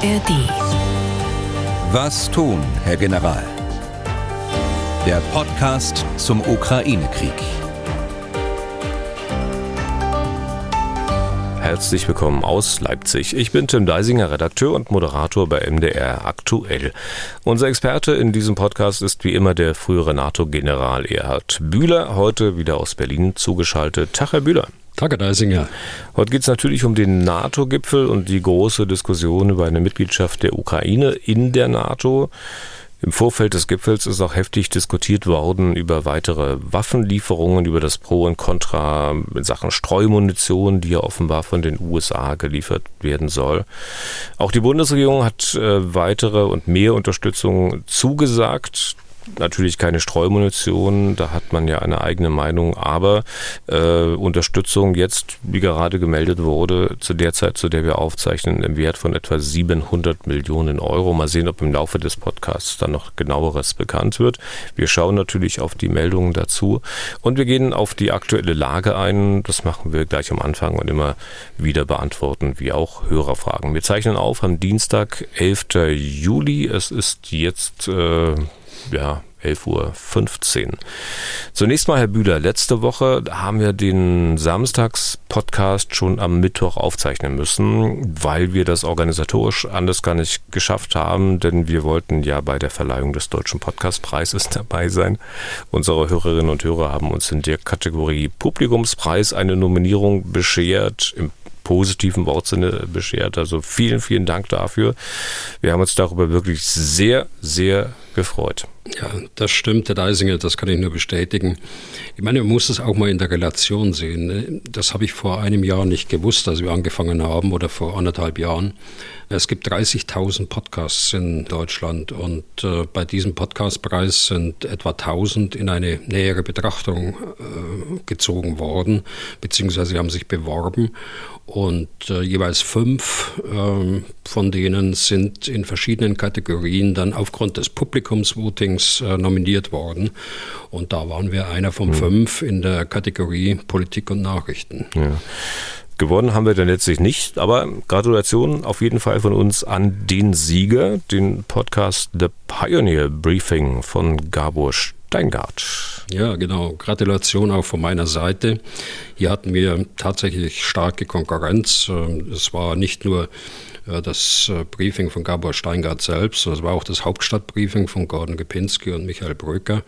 ARD. Was tun, Herr General? Der Podcast zum Ukraine-Krieg. Herzlich willkommen aus Leipzig. Ich bin Tim Deisinger, Redakteur und Moderator bei MDR Aktuell. Unser Experte in diesem Podcast ist wie immer der frühere NATO-General Erhard Bühler, heute wieder aus Berlin zugeschaltet. Tag, Herr Bühler. Herr Deisinger. Heute geht es natürlich um den NATO-Gipfel und die große Diskussion über eine Mitgliedschaft der Ukraine in der NATO. Im Vorfeld des Gipfels ist auch heftig diskutiert worden über weitere Waffenlieferungen, über das Pro und Contra in Sachen Streumunition, die ja offenbar von den USA geliefert werden soll. Auch die Bundesregierung hat äh, weitere und mehr Unterstützung zugesagt natürlich keine Streumunition, da hat man ja eine eigene Meinung, aber äh, Unterstützung jetzt, wie gerade gemeldet wurde, zu der Zeit, zu der wir aufzeichnen, im Wert von etwa 700 Millionen Euro. Mal sehen, ob im Laufe des Podcasts dann noch genaueres bekannt wird. Wir schauen natürlich auf die Meldungen dazu und wir gehen auf die aktuelle Lage ein. Das machen wir gleich am Anfang und immer wieder beantworten, wie auch Hörerfragen. Wir zeichnen auf am Dienstag, 11. Juli. Es ist jetzt äh, ja, 11.15 Uhr. Zunächst mal, Herr Bühler, letzte Woche haben wir den Samstags-Podcast schon am Mittwoch aufzeichnen müssen, weil wir das organisatorisch anders gar nicht geschafft haben, denn wir wollten ja bei der Verleihung des Deutschen Podcastpreises dabei sein. Unsere Hörerinnen und Hörer haben uns in der Kategorie Publikumspreis eine Nominierung beschert. Im positiven Wortsinne beschert. Also vielen, vielen Dank dafür. Wir haben uns darüber wirklich sehr, sehr gefreut. Ja, das stimmt, Herr Deisinger, das kann ich nur bestätigen. Ich meine, man muss es auch mal in der Relation sehen. Ne? Das habe ich vor einem Jahr nicht gewusst, als wir angefangen haben oder vor anderthalb Jahren. Es gibt 30.000 Podcasts in Deutschland und äh, bei diesem Podcastpreis sind etwa 1000 in eine nähere Betrachtung äh, gezogen worden, beziehungsweise haben sich beworben und äh, jeweils fünf ähm, von denen sind in verschiedenen Kategorien dann aufgrund des Publikumsvotings äh, nominiert worden. Und da waren wir einer von mhm. fünf in der Kategorie Politik und Nachrichten. Ja. Gewonnen haben wir dann letztlich nicht, aber Gratulation auf jeden Fall von uns an den Sieger, den Podcast The Pioneer Briefing von Gabor Steingart. Ja, genau. Gratulation auch von meiner Seite. Hier hatten wir tatsächlich starke Konkurrenz. Ähm, es war nicht nur das äh, Briefing von Gabor Steingart selbst. Das war auch das Hauptstadtbriefing von Gordon Gepinski und Michael Brücker.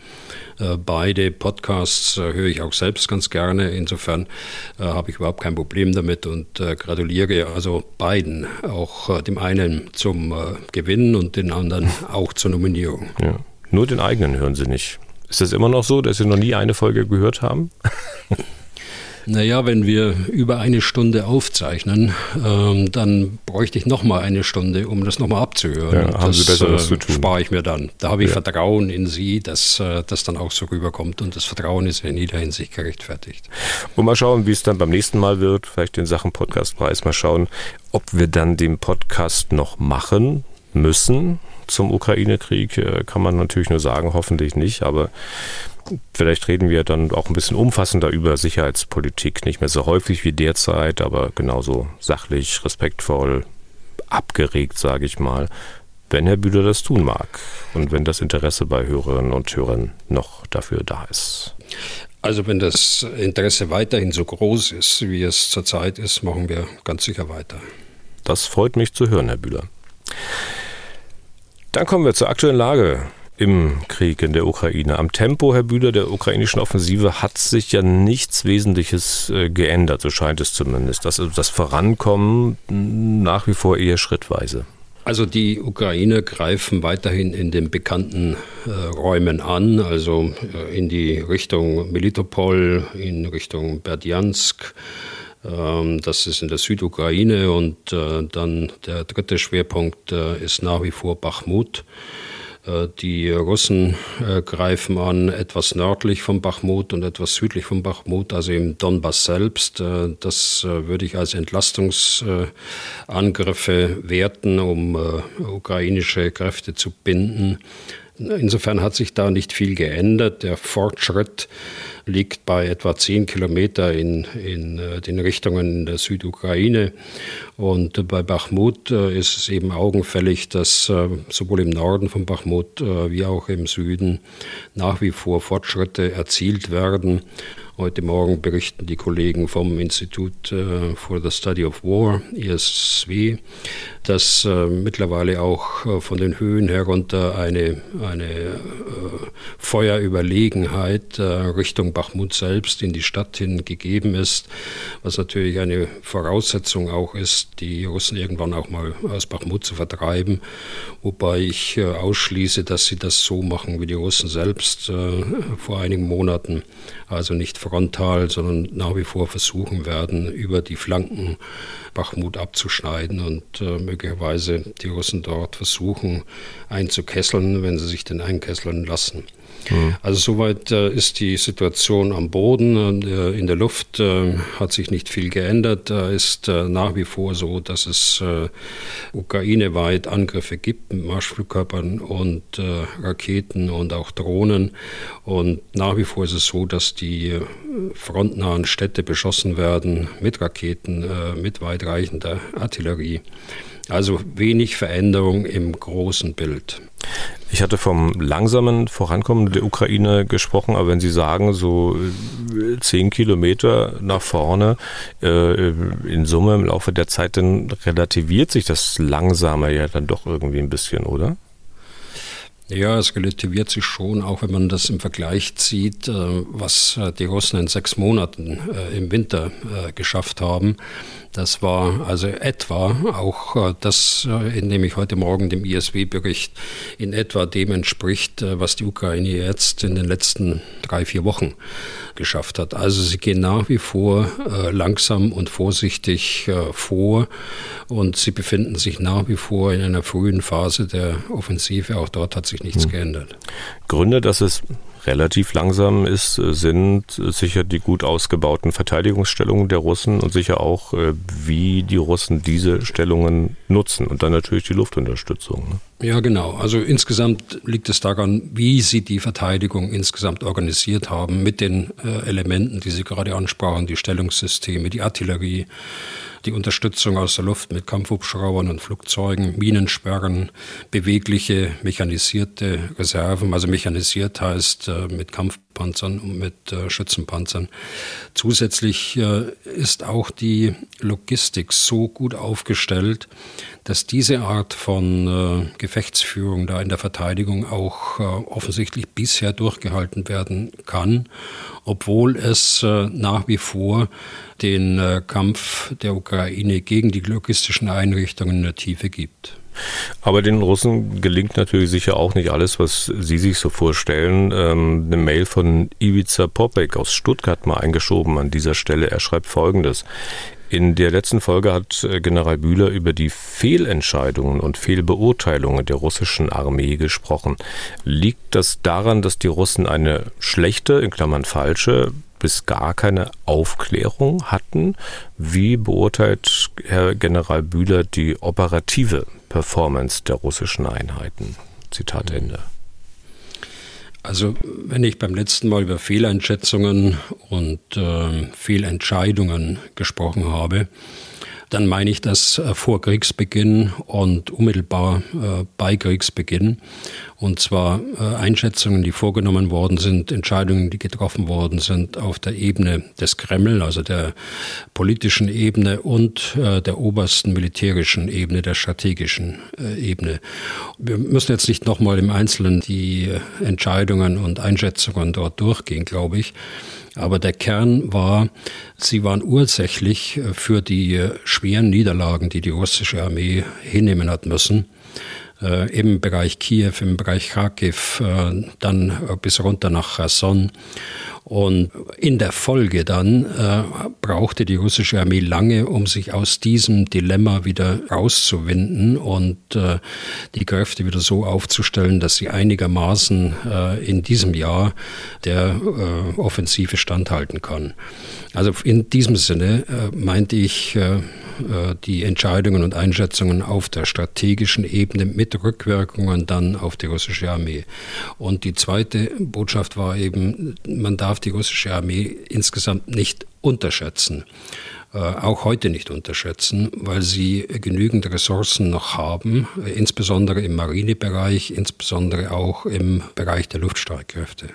Äh, beide Podcasts äh, höre ich auch selbst ganz gerne. Insofern habe ich überhaupt kein Problem damit und gratuliere also beiden, auch dem einen zum Gewinn und den anderen auch zur Nominierung. Ja. Nur den eigenen hören Sie nicht. Ist das immer noch so, dass Sie noch nie eine Folge gehört haben? Naja, wenn wir über eine Stunde aufzeichnen, ähm, dann bräuchte ich nochmal eine Stunde, um das nochmal abzuhören. Ja, haben Sie Besseres äh, zu tun. spare ich mir dann. Da habe ich ja. Vertrauen in Sie, dass äh, das dann auch so rüberkommt. Und das Vertrauen ist in jeder Hinsicht gerechtfertigt. Und mal schauen, wie es dann beim nächsten Mal wird. Vielleicht in Sachen Podcastpreis. Mal schauen, ob wir dann den Podcast noch machen müssen zum Ukraine-Krieg. Äh, kann man natürlich nur sagen, hoffentlich nicht. Aber Vielleicht reden wir dann auch ein bisschen umfassender über Sicherheitspolitik, nicht mehr so häufig wie derzeit, aber genauso sachlich, respektvoll, abgeregt, sage ich mal, wenn Herr Bühler das tun mag und wenn das Interesse bei Hörerinnen und Hörern noch dafür da ist. Also wenn das Interesse weiterhin so groß ist, wie es zurzeit ist, machen wir ganz sicher weiter. Das freut mich zu hören, Herr Bühler. Dann kommen wir zur aktuellen Lage im Krieg in der Ukraine. Am Tempo, Herr Bühler, der ukrainischen Offensive hat sich ja nichts Wesentliches äh, geändert, so scheint es zumindest. Das, das Vorankommen nach wie vor eher schrittweise. Also die Ukrainer greifen weiterhin in den bekannten äh, Räumen an, also äh, in die Richtung Melitopol, in Richtung Berdjansk. Ähm, das ist in der Südukraine und äh, dann der dritte Schwerpunkt äh, ist nach wie vor Bachmut. Äh, die Russen äh, greifen an etwas nördlich von Bachmut und etwas südlich von Bachmut, also im Donbass selbst. Äh, das würde ich als Entlastungsangriffe werten, um ukrainische Kräfte zu binden. Insofern hat sich da nicht viel geändert. Der Fortschritt liegt bei etwa zehn Kilometer in, in äh, den Richtungen der Südukraine. Und bei Bachmut äh, ist es eben augenfällig, dass äh, sowohl im Norden von Bachmut wie auch im Süden nach wie vor Fortschritte erzielt werden. Heute Morgen berichten die Kollegen vom Institut for the Study of War, ISW, dass äh, mittlerweile auch äh, von den Höhen herunter eine, eine äh, Feuerüberlegenheit äh, Richtung Bachmut selbst in die Stadt hin gegeben ist, was natürlich eine Voraussetzung auch ist, die Russen irgendwann auch mal aus Bachmut zu vertreiben, wobei ich äh, ausschließe, dass sie das so machen wie die Russen selbst vor einigen Monaten, also nicht frontal, sondern nach wie vor versuchen werden, über die Flanken Bachmut abzuschneiden und äh, möglicherweise die Russen dort versuchen einzukesseln, wenn sie sich denn einkesseln lassen. Mhm. Also soweit äh, ist die Situation am Boden. Äh, in der Luft äh, hat sich nicht viel geändert. Da ist äh, nach wie vor so, dass es äh, ukraineweit Angriffe gibt mit Marschflugkörpern und Raketen und auch Drohnen. Und nach wie vor ist es so, dass die frontnahen Städte beschossen werden mit Raketen, mit weitreichender Artillerie. Also wenig Veränderung im großen Bild. Ich hatte vom langsamen Vorankommen der Ukraine gesprochen, aber wenn Sie sagen, so äh, zehn Kilometer nach vorne äh, in Summe im Laufe der Zeit, dann relativiert sich das Langsame ja dann doch irgendwie ein bisschen, oder? Ja, es relativiert sich schon, auch wenn man das im Vergleich zieht, äh, was die Russen in sechs Monaten im Winter geschafft haben. Das war also etwa auch äh, das, äh, indem ich heute Morgen dem ISW-Bericht in etwa dem entspricht, äh, was die Ukraine jetzt in den letzten drei, vier Wochen geschafft hat. Also sie gehen nach wie vor langsam und vorsichtig vor und sie befinden sich nach wie vor in einer frühen Phase der Offensive. Auch dort hat sich nichts hm. geändert. Gründe, dass es relativ langsam ist, sind sicher die gut ausgebauten Verteidigungsstellungen der Russen und sicher auch, äh, wie die Russen diese Stellungen nutzen und dann natürlich die Luftunterstützung. Ne? Ja, genau. Also insgesamt liegt es daran, wie sie die Verteidigung insgesamt organisiert haben mit den äh, Elementen, die Sie gerade ansprachen, die Stellungssysteme, die Artillerie, die Unterstützung aus der Luft mit Kampfhubschraubern und Flugzeugen, Minensperren, bewegliche mechanisierte Reserven. Also mechanisiert heißt äh, mit Kampfpanzern und mit äh, Schützenpanzern. Zusätzlich äh, ist auch die Logistik so gut aufgestellt, dass diese Art von äh, Gefechtsführung da in der Verteidigung auch äh, offensichtlich bisher durchgehalten werden kann, obwohl es äh, nach wie vor den äh, Kampf der Ukraine gegen die logistischen Einrichtungen in der Tiefe gibt. Aber den Russen gelingt natürlich sicher auch nicht alles, was Sie sich so vorstellen. Ähm, eine Mail von Ivica Popek aus Stuttgart mal eingeschoben an dieser Stelle. Er schreibt Folgendes. In der letzten Folge hat äh, General Bühler über die Fehlentscheidungen und Fehlbeurteilungen der russischen Armee gesprochen. Liegt das daran, dass die Russen eine schlechte, in Klammern falsche, bis gar keine Aufklärung hatten? Wie beurteilt Herr General Bühler die operative Performance der russischen Einheiten? Zitat Ende. Also wenn ich beim letzten Mal über Fehleinschätzungen und äh, Fehlentscheidungen gesprochen habe, dann meine ich das äh, vor Kriegsbeginn und unmittelbar äh, bei Kriegsbeginn. Und zwar äh, Einschätzungen, die vorgenommen worden sind, Entscheidungen, die getroffen worden sind auf der Ebene des Kreml, also der politischen Ebene und der obersten militärischen Ebene, der strategischen Ebene. Wir müssen jetzt nicht nochmal im Einzelnen die Entscheidungen und Einschätzungen dort durchgehen, glaube ich. Aber der Kern war, sie waren ursächlich für die schweren Niederlagen, die die russische Armee hinnehmen hat müssen äh, im Bereich Kiew, im Bereich Kharkiv, äh, dann bis runter nach Cherson. Und in der Folge dann äh, brauchte die russische Armee lange, um sich aus diesem Dilemma wieder rauszuwinden und äh, die Kräfte wieder so aufzustellen, dass sie einigermaßen äh, in diesem Jahr der äh, Offensive standhalten kann. Also in diesem Sinne äh, meinte ich, äh, äh, die Entscheidungen und Einschätzungen auf der strategischen Ebene mit Rückwirkungen dann auf die russische Armee. Und die zweite Botschaft war eben, man darf die russische Armee insgesamt nicht unterschätzen. Äh, auch heute nicht unterschätzen, weil sie genügend Ressourcen noch haben, äh, insbesondere im Marinebereich, insbesondere auch im Bereich der Luftstreitkräfte.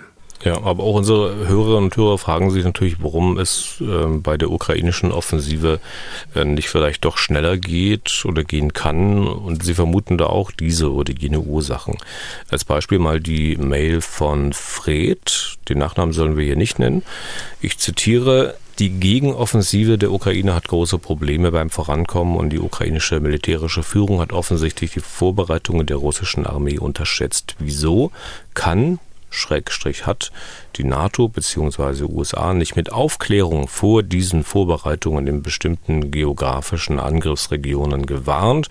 Ja, aber auch unsere Hörerinnen und Hörer fragen sich natürlich, warum es äh, bei der ukrainischen Offensive äh, nicht vielleicht doch schneller geht oder gehen kann. Und sie vermuten da auch diese oder jene Ursachen. Als Beispiel mal die Mail von Fred. Den Nachnamen sollen wir hier nicht nennen. Ich zitiere, die Gegenoffensive der Ukraine hat große Probleme beim Vorankommen und die ukrainische militärische Führung hat offensichtlich die Vorbereitungen der russischen Armee unterschätzt. Wieso kann Schrägstrich hat die NATO bzw. USA nicht mit Aufklärung vor diesen Vorbereitungen in bestimmten geografischen Angriffsregionen gewarnt,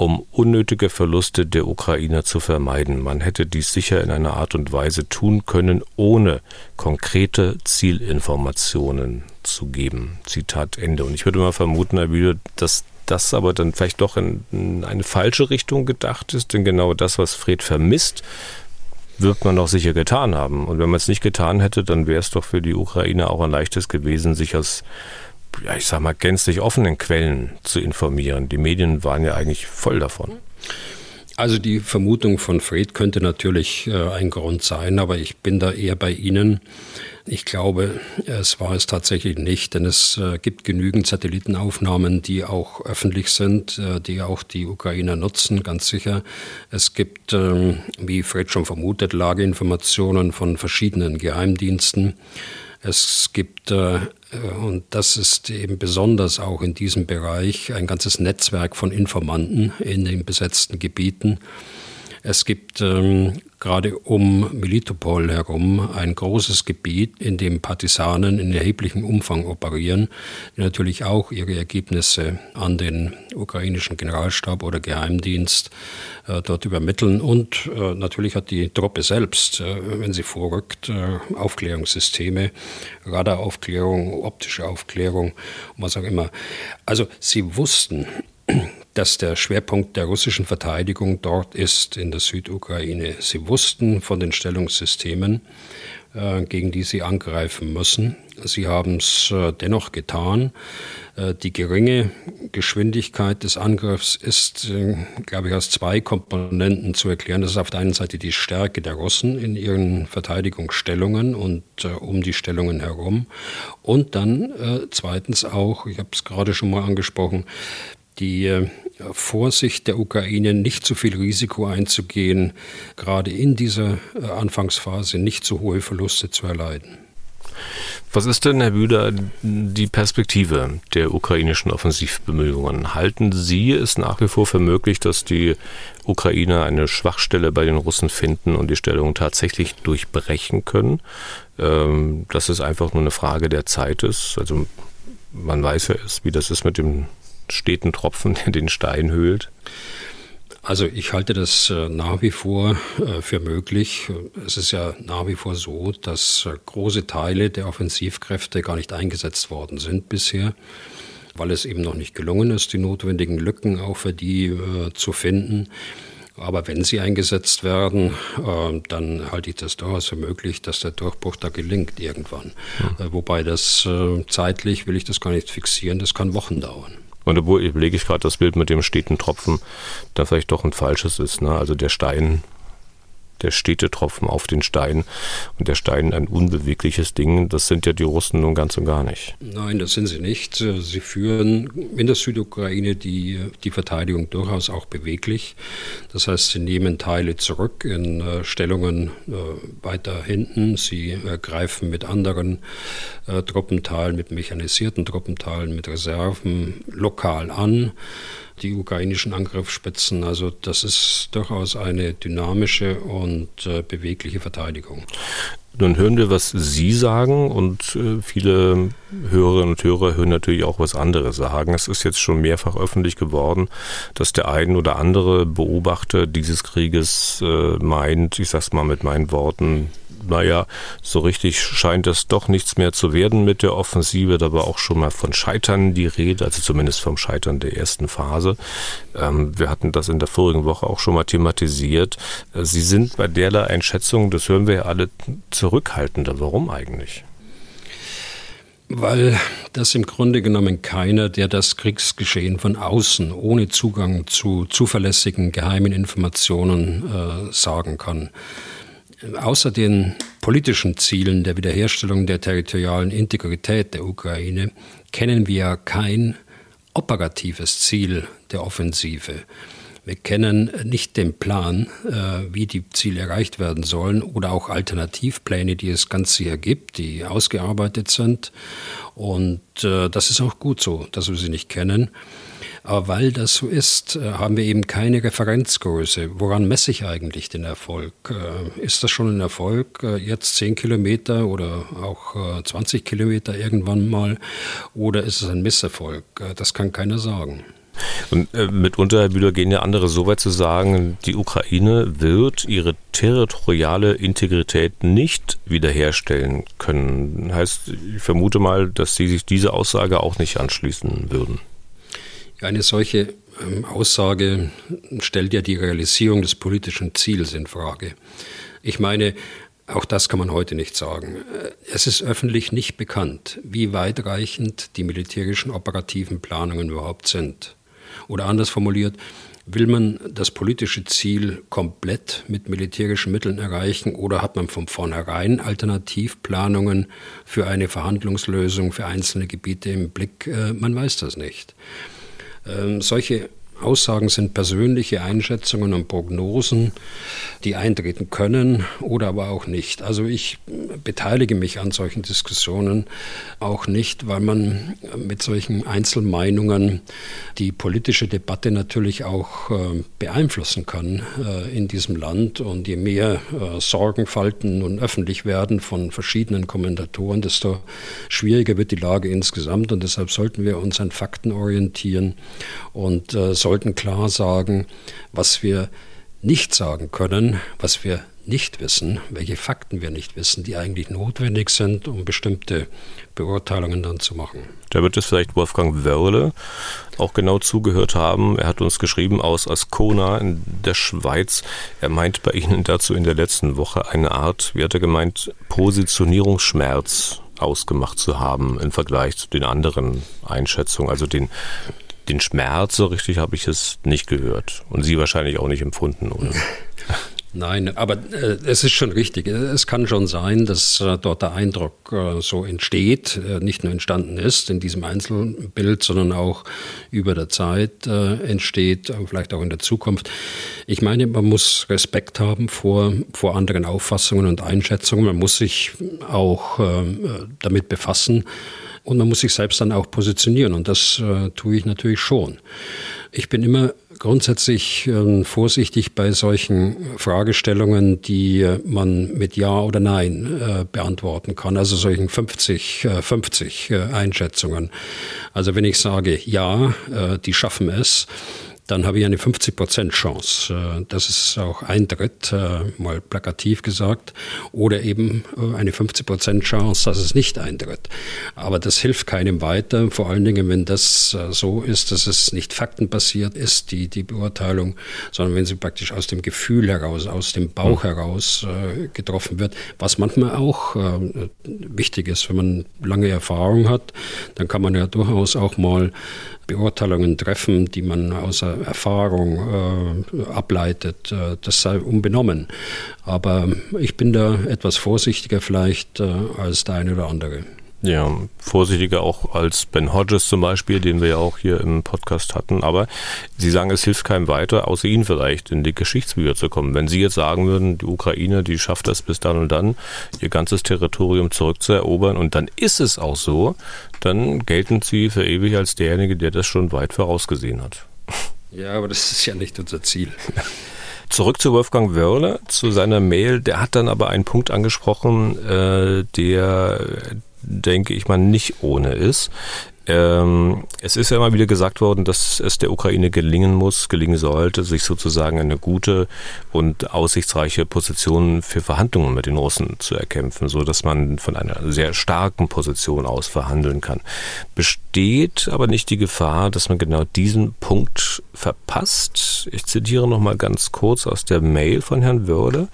um unnötige Verluste der Ukrainer zu vermeiden. Man hätte dies sicher in einer Art und Weise tun können, ohne konkrete Zielinformationen zu geben. Zitat Ende. Und ich würde mal vermuten, Herr Bühler, dass das aber dann vielleicht doch in eine falsche Richtung gedacht ist, denn genau das, was Fred vermisst, wird man doch sicher getan haben. Und wenn man es nicht getan hätte, dann wäre es doch für die Ukraine auch ein leichtes gewesen, sich aus, ja, ich sag mal, gänzlich offenen Quellen zu informieren. Die Medien waren ja eigentlich voll davon. Also die Vermutung von Fred könnte natürlich äh, ein Grund sein, aber ich bin da eher bei Ihnen. Ich glaube, es war es tatsächlich nicht, denn es äh, gibt genügend Satellitenaufnahmen, die auch öffentlich sind, äh, die auch die Ukrainer nutzen, ganz sicher. Es gibt, ähm, wie Fred schon vermutet, Lageinformationen von verschiedenen Geheimdiensten. Es gibt, äh, und das ist eben besonders auch in diesem Bereich, ein ganzes Netzwerk von Informanten in den besetzten Gebieten. Es gibt ähm, gerade um Melitopol herum ein großes Gebiet, in dem Partisanen in erheblichem Umfang operieren, die natürlich auch ihre Ergebnisse an den ukrainischen Generalstab oder Geheimdienst äh, dort übermitteln. Und äh, natürlich hat die Truppe selbst, äh, wenn sie vorrückt, äh, Aufklärungssysteme, Radaraufklärung, optische Aufklärung, was auch immer. Also sie wussten, dass der Schwerpunkt der russischen Verteidigung dort ist in der Südukraine. Sie wussten von den Stellungssystemen, äh, gegen die sie angreifen müssen. Sie haben es äh, dennoch getan. Äh, die geringe Geschwindigkeit des Angriffs ist, glaube ich, aus zwei Komponenten zu erklären. Das ist auf der einen Seite die Stärke der Russen in ihren Verteidigungsstellungen und um die Stellungen herum. Und dann zweitens auch, ich habe es gerade schon mal angesprochen, die Vorsicht der Ukraine, nicht zu viel Risiko einzugehen, gerade in dieser äh, Anfangsphase nicht zu hohe Verluste zu erleiden. Was ist denn, Herr Büder, die Perspektive der ukrainischen Offensivbemühungen? Halten Sie es nach wie vor für möglich, dass die Ukrainer eine Schwachstelle bei den Russen finden und die Stellung tatsächlich durchbrechen können? Ähm, dass es einfach nur eine Frage der Zeit ist? Also man weiß ja, wie das ist mit dem steten Tropfen, der den Stein höhlt? Also ich halte das äh, nach wie vor äh, für möglich. Es ist ja nach wie vor so, dass äh, große Teile der Offensivkräfte gar nicht eingesetzt worden sind bisher, weil es eben noch nicht gelungen ist, die notwendigen Lücken auch für die zu finden. Aber wenn sie eingesetzt werden, dann halte ich das durchaus für möglich, dass der Durchbruch da gelingt irgendwann. Mhm. Wobei das zeitlich, will ich das gar nicht fixieren, das kann Wochen dauern. Und obwohl überlege ich gerade das Bild mit dem steten Tropfen, da vielleicht doch ein falsches ist. Ne? Also der Stein der Städtetropfen auf den Stein und der Stein ein unbewegliches Ding. Das sind ja die Russen nun ganz und gar nicht. Nein, das sind sie nicht. Sie führen in der Südukraine die, die Verteidigung durchaus auch beweglich. Das heißt, sie nehmen Teile zurück in äh, Stellungen äh, weiter hinten. Sie greifen mit anderen äh, Truppenteilen, mit mechanisierten Truppenteilen, mit Reserven lokal an die ukrainischen Angriffsspitzen. Also das ist durchaus eine dynamische und äh, bewegliche Verteidigung. Nun hören wir, was Sie sagen und äh, viele Hörerinnen und Hörer hören natürlich auch, was andere sagen. Es ist jetzt schon mehrfach öffentlich geworden, dass der ein oder andere Beobachter dieses Krieges äh, meint, ich sag's mal mit meinen Worten, naja, so richtig scheint es doch nichts mehr zu werden mit der Offensive. Da war auch schon mal von Scheitern die Rede, also zumindest vom Scheitern der ersten Phase. Ähm, wir hatten das in der vorigen Woche auch schon mal thematisiert. Äh, Sie sind bei derlei Einschätzung, das hören wir ja alle, zurückhaltender. Warum eigentlich? Weil das im Grunde genommen keiner, der das Kriegsgeschehen von außen ohne Zugang zu zuverlässigen geheimen Informationen äh, sagen kann. Außer den politischen Zielen der Wiederherstellung der territorialen Integrität der Ukraine kennen wir kein operatives Ziel der Offensive. Wir kennen nicht den Plan, äh, wie die Ziele erreicht werden sollen oder auch Alternativpläne, die es ganz hier gibt, die ausgearbeitet sind. Und äh, das ist auch gut so, dass wir sie nicht kennen. Aber weil das so ist, äh, haben wir eben keine Referenzgröße. Woran messe ich eigentlich den Erfolg? Ist das schon ein Erfolg, jetzt 10 Kilometer oder auch 20 Kilometer irgendwann mal? Oder ist es ein Misserfolg? Das kann keiner sagen. Und äh, mitunter, Herr Bühler, gehen ja andere so weit zu sagen, die Ukraine wird ihre territoriale Integrität nicht wiederherstellen können. Heißt, ich vermute mal, dass Sie sich diese Aussage auch nicht anschließen würden. Eine solche ähm, Aussage stellt ja die Realisierung des politischen Ziels in Frage. Ich meine, auch das kann man heute nicht sagen. Äh, es ist öffentlich nicht bekannt, wie weitreichend die militärischen operativen Planungen überhaupt sind. Oder anders formuliert, will man das politische Ziel komplett mit militärischen Mitteln erreichen oder hat man von vornherein Alternativplanungen für eine Verhandlungslösung für einzelne Gebiete im Blick? Äh, man weiß das nicht. Ähm, solche Aussagen sind persönliche Einschätzungen und Prognosen, die eintreten können oder aber auch nicht. Also ich beteilige mich an solchen Diskussionen auch nicht, weil man mit solchen Einzelmeinungen die politische Debatte natürlich auch äh, beeinflussen kann äh, in diesem Land. Und je mehr äh, Sorgenfalten nun öffentlich werden von verschiedenen Kommentatoren, desto schwieriger wird die Lage insgesamt. Und deshalb sollten wir uns an Fakten orientieren und so sollten klar sagen, was wir nicht sagen können, was wir nicht wissen, welche Fakten wir nicht wissen, die eigentlich notwendig sind, um bestimmte Beurteilungen dann zu machen. Da wird es vielleicht Wolfgang Wörle auch genau zugehört haben. Er hat uns geschrieben aus Ascona in der Schweiz. Er meint bei Ihnen dazu in der letzten Woche eine Art, wie hat er gemeint, Positionierungsschmerz ausgemacht zu haben im Vergleich zu den anderen Einschätzungen, also den den Schmerz so richtig habe ich es nicht gehört. Und Sie wahrscheinlich auch nicht empfunden, oder? Nein, aber äh, es ist schon richtig. Es kann schon sein, dass äh, dort der Eindruck äh, so entsteht, äh, nicht nur entstanden ist in diesem Einzelbild, sondern auch über der Zeit äh, entsteht, vielleicht auch in der Zukunft. Ich meine, man muss Respekt haben vor, vor anderen Auffassungen und Einschätzungen. Man muss sich auch äh, damit befassen und man muss sich selbst dann auch positionieren und das äh, tue ich natürlich schon. Ich bin immer grundsätzlich äh, vorsichtig bei solchen Fragestellungen, die äh, man mit Ja oder Nein äh, beantworten kann, also solchen 50, 50 äh, Einschätzungen. Also wenn ich sage Ja, äh, die schaffen es, dann habe ich eine 50% Chance. Äh, das ist auch ein Dritt, äh, mal plakativ gesagt, oder eben äh, eine 50% Chance, dass es nicht eintritt. Aber das hilft keinem weiter, vor allen Dingen, wenn das so ist, dass es nicht faktenbasiert ist, die, die Beurteilung, sondern wenn sie praktisch aus dem Gefühl heraus, aus dem Bauch hm. heraus getroffen wird, was manchmal auch wichtig ist, wenn man lange Erfahrung hat, dann kann man ja durchaus auch mal Beurteilungen treffen, die man aus Erfahrung äh, ableitet. Äh, das sei unbenommen. Aber ich bin da etwas vorsichtiger vielleicht äh, als der eine oder andere. Ja, vorsichtiger auch als Ben Hodges zum Beispiel, den wir ja auch hier im Podcast hatten. Aber Sie sagen, es hilft keinem weiter, außer Ihnen vielleicht in die Geschichtsbücher zu kommen. Wenn Sie jetzt sagen würden, die Ukraine, die schafft das bis dann und dann, ihr ganzes Territorium zurückzuerobern und dann ist es auch so, dann gelten Sie für ewig als derjenige, der das schon weit vorausgesehen hat. Ja, aber das ist ja nicht unser Ziel. Zurück zu Wolfgang Wörle, zu seiner Mail. Der hat dann aber einen Punkt angesprochen, äh, der denke ich mal, nicht ohne ist. Ähm, es ist ja immer wieder gesagt worden, dass es der Ukraine gelingen muss, gelingen sollte, sich sozusagen eine gute und aussichtsreiche Position für Verhandlungen mit den Russen zu erkämpfen, so dass man von einer sehr starken Position aus verhandeln kann. Besteht aber nicht die Gefahr, dass man genau diesen Punkt verpasst? Ich zitiere noch mal ganz kurz aus der Mail von Herrn Würde.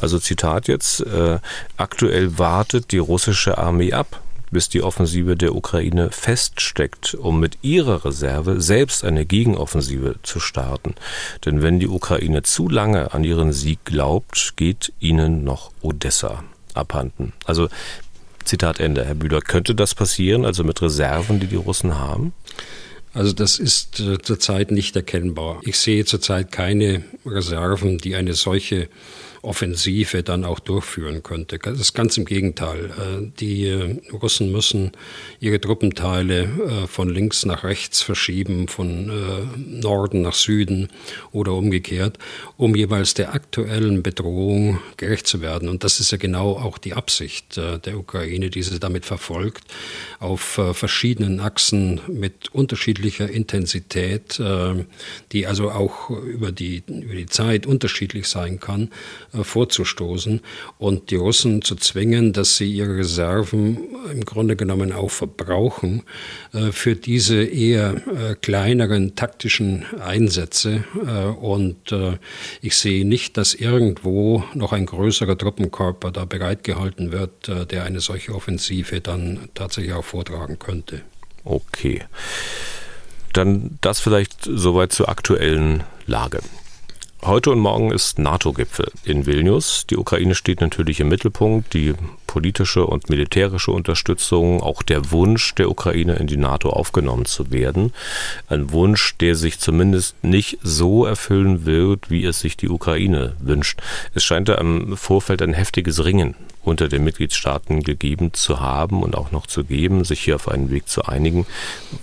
Also Zitat jetzt: äh, Aktuell wartet die russische Armee ab bis die Offensive der Ukraine feststeckt, um mit ihrer Reserve selbst eine Gegenoffensive zu starten. Denn wenn die Ukraine zu lange an ihren Sieg glaubt, geht ihnen noch Odessa abhanden. Also Zitat Ende, Herr Bühler, könnte das passieren, also mit Reserven, die die Russen haben? Also das ist äh, zurzeit nicht erkennbar. Ich sehe zurzeit keine Reserven, die eine solche Offensive dann auch durchführen könnte. Das ist ganz im Gegenteil. Äh, die äh, Russen müssen ihre Truppenteile äh, von links nach rechts verschieben, von Norden nach Süden oder umgekehrt, um jeweils der aktuellen Bedrohung gerecht zu werden. Und das ist ja genau auch die Absicht der Ukraine, die sie damit verfolgt, auf verschiedenen Achsen mit unterschiedlicher Intensität, die also auch über die, über die Zeit unterschiedlich sein kann, vorzustoßen und die Russen zu zwingen, dass sie ihre Reserven im Grunde genommen auch verbrauchen äh, für diese eher äh, kleineren taktischen Einsätze. Und ich sehe nicht, dass irgendwo noch ein größerer Truppenkörper da bereitgehalten wird, der eine solche Offensive dann tatsächlich auch vortragen könnte. Okay. Dann das vielleicht soweit zur aktuellen Lage. Heute und morgen ist NATO-Gipfel in Vilnius. Die Ukraine steht natürlich im Mittelpunkt. Die politische und militärische Unterstützung, auch der Wunsch der Ukraine in die NATO aufgenommen zu werden. Ein Wunsch, der sich zumindest nicht so erfüllen wird, wie es sich die Ukraine wünscht. Es scheint da im Vorfeld ein heftiges Ringen unter den Mitgliedstaaten gegeben zu haben und auch noch zu geben, sich hier auf einen Weg zu einigen.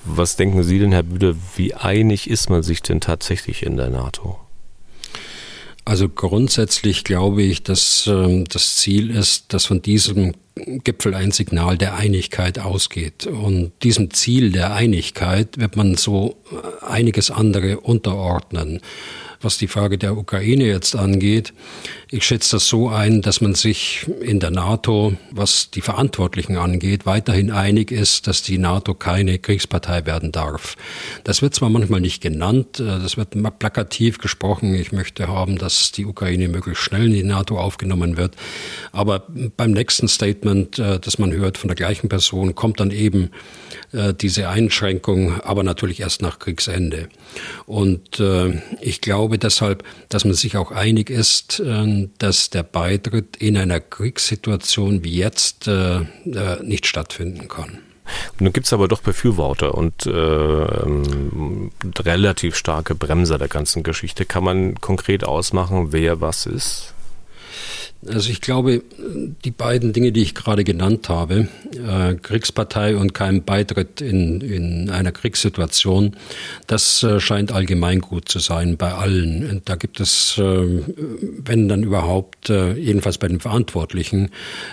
Was denken Sie denn, Herr Bühler, wie einig ist man sich denn tatsächlich in der NATO? Also grundsätzlich glaube ich, dass äh, das Ziel ist, dass von diesem Gipfel ein Signal der Einigkeit ausgeht. Und diesem Ziel der Einigkeit wird man so einiges andere unterordnen. Was die Frage der Ukraine jetzt angeht, ich schätze das so ein, dass man sich in der NATO, was die Verantwortlichen angeht, weiterhin einig ist, dass die NATO keine Kriegspartei werden darf. Das wird zwar manchmal nicht genannt, äh, das wird plakativ gesprochen. Ich möchte haben, dass die Ukraine möglichst schnell in die NATO aufgenommen wird. Aber beim nächsten Statement, äh, das man hört von der gleichen Person, kommt dann eben äh, diese Einschränkung, aber natürlich erst nach Kriegsende. Und ich glaube deshalb, dass man sich auch einig ist, äh, dass der Beitritt in einer Kriegssituation wie jetzt äh, äh, nicht stattfinden kann. Nun gibt es aber doch Befürworter und äh, ähm, relativ starke Bremser der ganzen Geschichte. Kann man konkret ausmachen, wer was ist? Also ich glaube, die beiden Dinge, die ich gerade genannt habe, äh, Kriegspartei und kein Beitritt in, in einer Kriegssituation, das äh, scheint allgemeingut zu sein bei allen. Und da gibt es, äh, wenn dann überhaupt, äh, jedenfalls bei den Verantwortlichen,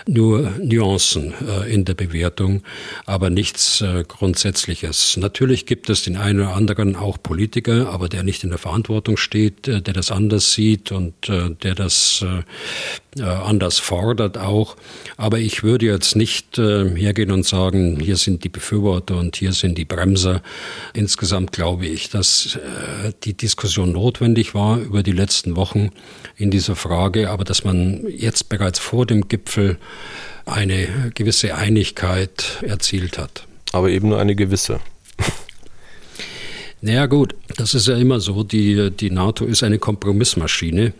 nur Nuancen äh, in der Bewertung, aber nichts äh, Grundsätzliches. Natürlich gibt es den einen oder anderen auch Politiker, aber der nicht in der Verantwortung steht, der das anders sieht und der das anders fordert auch. Aber ich würde jetzt nicht äh, hergehen und sagen, hier sind die Befürworter und hier sind die Bremser. Insgesamt glaube ich, dass äh, die Diskussion notwendig war über die letzten Wochen in dieser Frage, aber dass man jetzt bereits vor dem Gipfel eine gewisse Einigkeit erzielt hat. Aber eben nur eine gewisse. Naja gut, das ist ja immer so. Die, die NATO ist eine Kompromissmaschine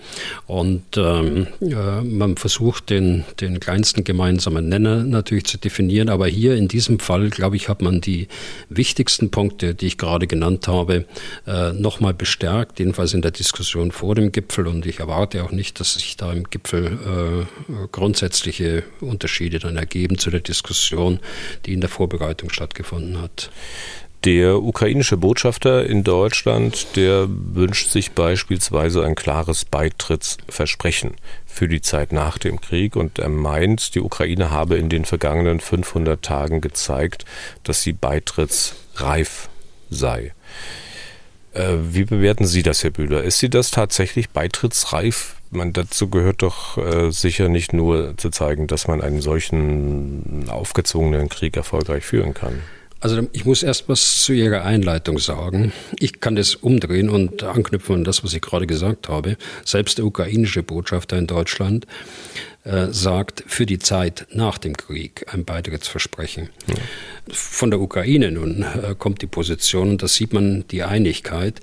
und ähm, äh, man versucht den, den kleinsten gemeinsamen Nenner natürlich zu definieren. Aber hier in diesem Fall, glaube ich, hat man die wichtigsten Punkte, die ich gerade genannt habe, äh, nochmal bestärkt, jedenfalls in der Diskussion vor dem Gipfel. Und ich erwarte auch nicht, dass sich da im Gipfel äh, grundsätzliche Unterschiede dann ergeben zu der Diskussion, die in der Vorbereitung stattgefunden hat. Der ukrainische Botschafter in Deutschland, der wünscht sich beispielsweise ein klares Beitrittsversprechen für die Zeit nach dem Krieg und er meint, die Ukraine habe in den vergangenen 500 Tagen gezeigt, dass sie beitrittsreif sei. Äh, wie bewerten Sie das, Herr Bühler? Ist sie das tatsächlich beitrittsreif? Man, dazu gehört doch äh, sicher nicht nur zu zeigen, dass man einen solchen aufgezwungenen Krieg erfolgreich führen kann. Also ich muss erst was zu Ihrer Einleitung sagen. Ich kann das umdrehen und anknüpfen an das, was ich gerade gesagt habe. Selbst der ukrainische Botschafter in Deutschland äh, sagt, für die Zeit nach dem Krieg ein Beitrittsversprechen. Ja. Von der Ukraine nun äh, kommt die Position und da sieht man die Einigkeit.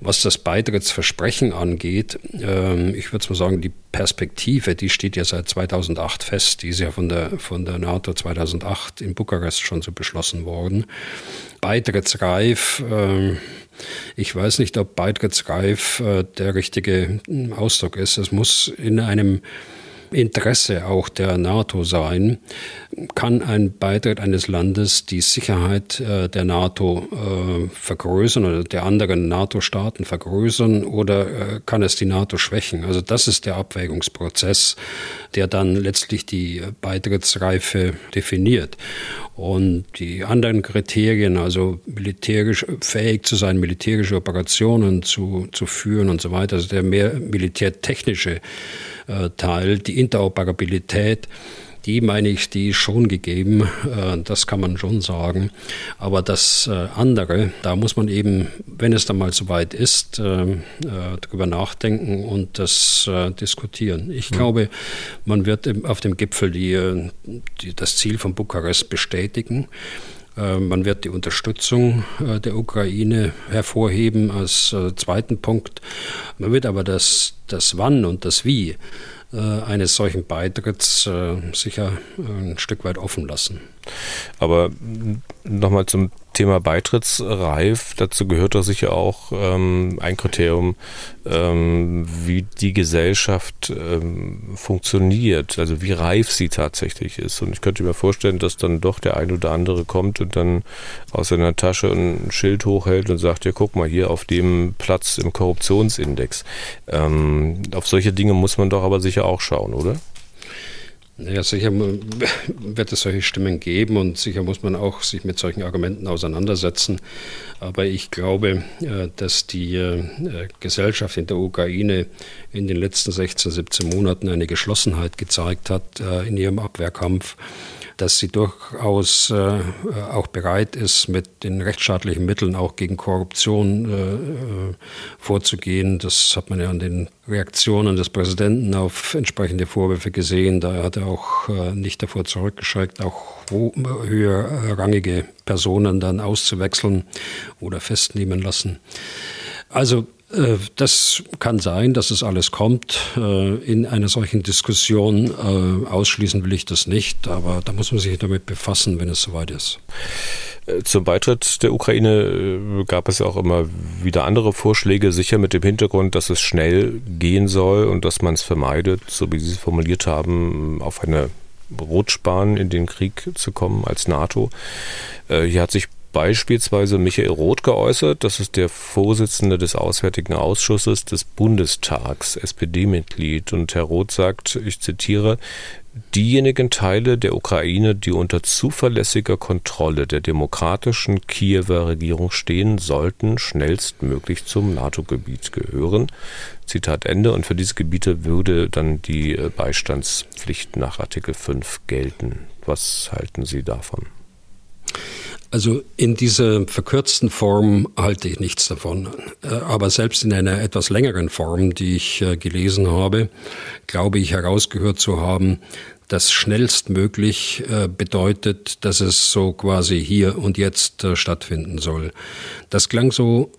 Was das Beitrittsversprechen angeht, äh, ich würde mal sagen, die Perspektive, die steht ja seit 2008 fest. Die ist ja von der, von der NATO 2008 in Bukarest schon so beschlossen worden. Beitrittsreif, äh, ich weiß nicht, ob beitrittsreif äh, der richtige Ausdruck ist. Es muss in einem Interesse auch der NATO sein, kann ein Beitritt eines Landes die Sicherheit äh, der NATO äh, vergrößern oder der anderen NATO-Staaten vergrößern oder äh, kann es die NATO schwächen? Also das ist der Abwägungsprozess, der dann letztlich die Beitrittsreife definiert. Und die anderen Kriterien, also militärisch fähig zu sein, militärische Operationen zu, zu führen und so weiter, also der mehr militärtechnische Teil, die Interoperabilität, die meine ich, die ist schon gegeben, äh, das kann man schon sagen. Aber das äh, andere, da muss man eben, wenn es dann mal soweit ist, darüber nachdenken und das diskutieren. Ich mhm. glaube, man wird auf dem Gipfel die, die, das Ziel von Bukarest bestätigen. Man wird die Unterstützung der Ukraine hervorheben als zweiten Punkt. Man wird aber das, das Wann und das Wie äh, eines solchen Beitritts äh, sicher ein Stück weit offen lassen. Aber nochmal zum Thema Beitrittsreif, dazu gehört doch sicher auch ähm, ein Kriterium, ähm, wie die Gesellschaft ähm, funktioniert, also wie reif sie tatsächlich ist. Und ich könnte mir vorstellen, dass dann doch der ein oder andere kommt und dann aus seiner Tasche ein Schild hochhält und sagt, ja guck mal hier auf dem Platz im Korruptionsindex. Ähm, auf solche Dinge muss man doch aber sicher auch schauen, oder? Ja, sicher wird es solche Stimmen geben und sicher muss man auch sich mit solchen Argumenten auseinandersetzen. Aber ich glaube, äh, dass die äh, Gesellschaft in der Ukraine in den letzten 16, 17 Monaten eine Geschlossenheit gezeigt hat äh, in ihrem Abwehrkampf dass sie durchaus äh, auch bereit ist, mit den rechtsstaatlichen Mitteln auch gegen Korruption äh, äh, vorzugehen. Das hat man ja an den Reaktionen des Präsidenten auf entsprechende Vorwürfe gesehen. Da hat er auch äh, nicht davor zurückgeschreckt, auch höherrangige Personen dann auszuwechseln oder festnehmen lassen. Also äh, das kann sein, dass es alles kommt. Äh, in einer solchen Diskussion äh, ausschließen will ich das nicht, aber da muss man sich damit befassen, wenn es soweit ist. Zum Beitritt der Ukraine gab es ja auch immer wieder andere Vorschläge, sicher mit dem Hintergrund, dass es schnell gehen soll und dass man es vermeidet, so wie Sie es formuliert haben, auf eine Rutschbahn in den Krieg zu kommen als NATO. Hier hat sich beispielsweise Michael Roth geäußert. Das ist der Vorsitzende des Auswärtigen Ausschusses des Bundestags, SPD-Mitglied. Und Herr Roth sagt, ich zitiere, diejenigen Teile der Ukraine, die unter zuverlässiger Kontrolle der demokratischen Kiewer Regierung stehen, sollten schnellstmöglich zum NATO-Gebiet gehören. Zitat Ende. Und für diese Gebiete würde dann die Beistandspflicht nach Artikel 5 gelten. Was halten Sie davon? Also in dieser verkürzten Form halte ich nichts davon. Äh, aber selbst in einer etwas längeren Form, die ich äh, gelesen habe, glaube ich herausgehört zu haben, dass schnellstmöglich äh, bedeutet, dass es so quasi hier und jetzt stattfinden soll. Das klang so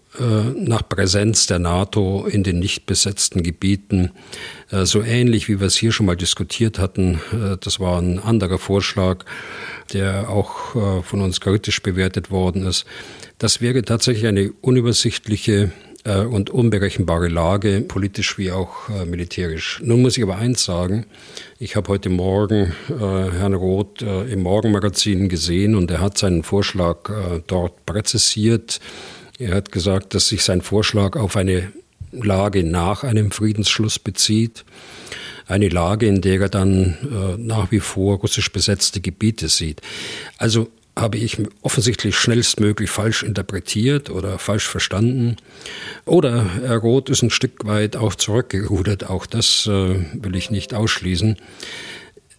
nach Präsenz der NATO in den nicht besetzten Gebieten, so ähnlich wie wir es hier schon mal diskutiert hatten. Das war ein anderer Vorschlag der auch äh, von uns kritisch bewertet worden ist. Das wäre tatsächlich eine unübersichtliche äh, und unberechenbare Lage, politisch wie auch äh, militärisch. Nun muss ich aber eins sagen, ich habe heute Morgen äh, Herrn Roth äh, im Morgenmagazin gesehen und er hat seinen Vorschlag äh, dort präzisiert. Er hat gesagt, dass sich sein Vorschlag auf eine Lage nach einem Friedensschluss bezieht. Eine Lage, in der er dann äh, nach wie vor russisch besetzte Gebiete sieht. Also habe ich offensichtlich schnellstmöglich falsch interpretiert oder falsch verstanden. Oder Herr Roth ist ein Stück weit auch zurückgerudert. Auch das äh, will ich nicht ausschließen.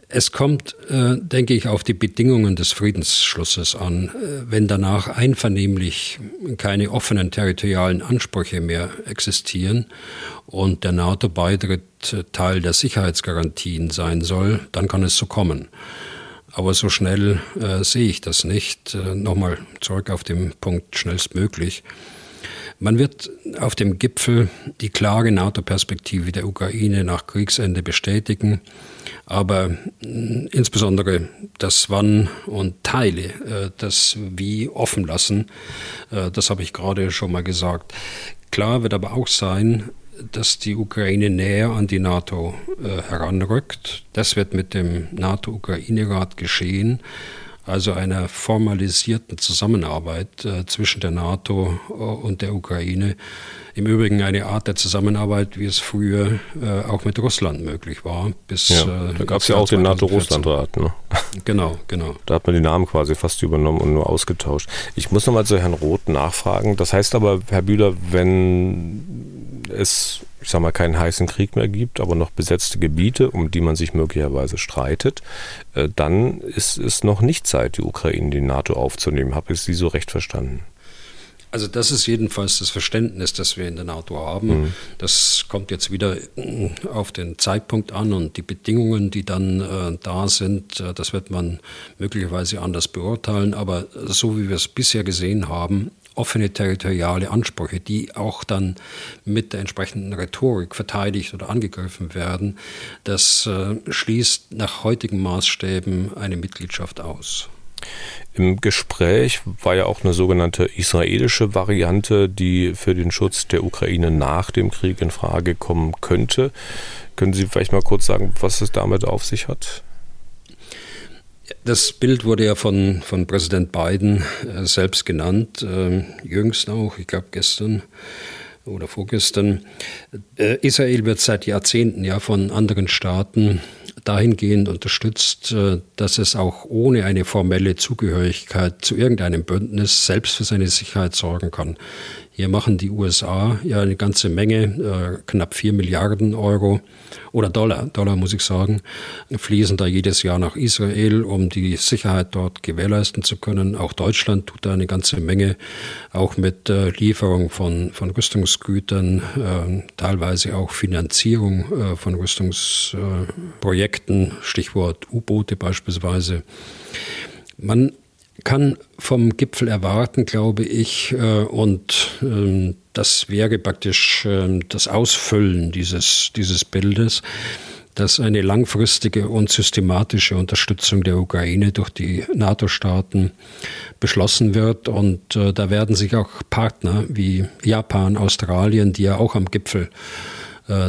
Es kommt, äh, denke ich, auf die Bedingungen des Friedensschlusses an. Äh, wenn danach einvernehmlich keine offenen territorialen Ansprüche mehr existieren und der NATO-Beitritt äh, Teil der Sicherheitsgarantien sein soll, dann kann es so kommen. Aber so schnell äh, sehe ich das nicht. Äh, Nochmal zurück auf den Punkt schnellstmöglich. Man wird auf dem Gipfel die klare NATO-Perspektive der Ukraine nach Kriegsende bestätigen, aber äh, insbesondere das Wann und Teile, äh, das Wie offen lassen, äh, das habe ich gerade schon mal gesagt. Klar wird aber auch sein, dass die Ukraine näher an die NATO äh, heranrückt. Das wird mit dem NATO-Ukraine-Rat geschehen, also einer formalisierten Zusammenarbeit äh, zwischen der NATO äh, und der Ukraine. Im Übrigen eine Art der Zusammenarbeit, wie es früher äh, auch mit Russland möglich war. Bis, ja, da gab es ja auch den NATO-Russland-Rat. Ne? Genau, genau. Da hat man die Namen quasi fast übernommen und nur ausgetauscht. Ich muss nochmal zu Herrn Roth nachfragen. Das heißt aber, Herr Bühler, wenn es, ich sag mal, keinen heißen Krieg mehr gibt, aber noch besetzte Gebiete, um die man sich möglicherweise streitet, äh, dann ist es noch nicht Zeit, die Ukraine in die NATO aufzunehmen. Habe ich Sie so recht verstanden? Also das ist jedenfalls das Verständnis, das wir in der NATO haben. Mhm. Das kommt jetzt wieder äh, auf den Zeitpunkt an und die Bedingungen, die dann äh, da sind, äh, das wird man möglicherweise anders beurteilen. Aber so wie wir es bisher gesehen haben, offene territoriale Ansprüche, die auch dann mit der entsprechenden Rhetorik verteidigt oder angegriffen werden, das äh, schließt nach heutigen Maßstäben eine Mitgliedschaft aus. Im Gespräch war ja auch eine sogenannte israelische Variante, die für den Schutz der Ukraine nach dem Krieg in Frage kommen könnte. Können Sie vielleicht mal kurz sagen, was es damit auf sich hat? Das Bild wurde ja von, von Präsident Biden äh, selbst genannt, äh, jüngst auch, ich glaube gestern oder vorgestern. Äh, Israel wird seit Jahrzehnten ja von anderen Staaten dahingehend unterstützt, dass es auch ohne eine formelle Zugehörigkeit zu irgendeinem Bündnis selbst für seine Sicherheit sorgen kann. Hier machen die USA ja eine ganze Menge, äh, knapp vier Milliarden Euro oder Dollar, Dollar muss ich sagen, fließen da jedes Jahr nach Israel, um die Sicherheit dort gewährleisten zu können. Auch Deutschland tut da eine ganze Menge, auch mit äh, Lieferung von, von Rüstungsgütern, äh, teilweise auch Finanzierung äh, von Rüstungsprojekten, Stichwort U-Boote beispielsweise. Man kann vom Gipfel erwarten, glaube ich, äh, und ähm, das wäre praktisch ähm, das Ausfüllen dieses, dieses Bildes, dass eine langfristige und systematische Unterstützung der Ukraine durch die NATO-Staaten beschlossen wird. Und äh, da werden sich auch Partner wie Japan, Australien, die ja auch am Gipfel äh,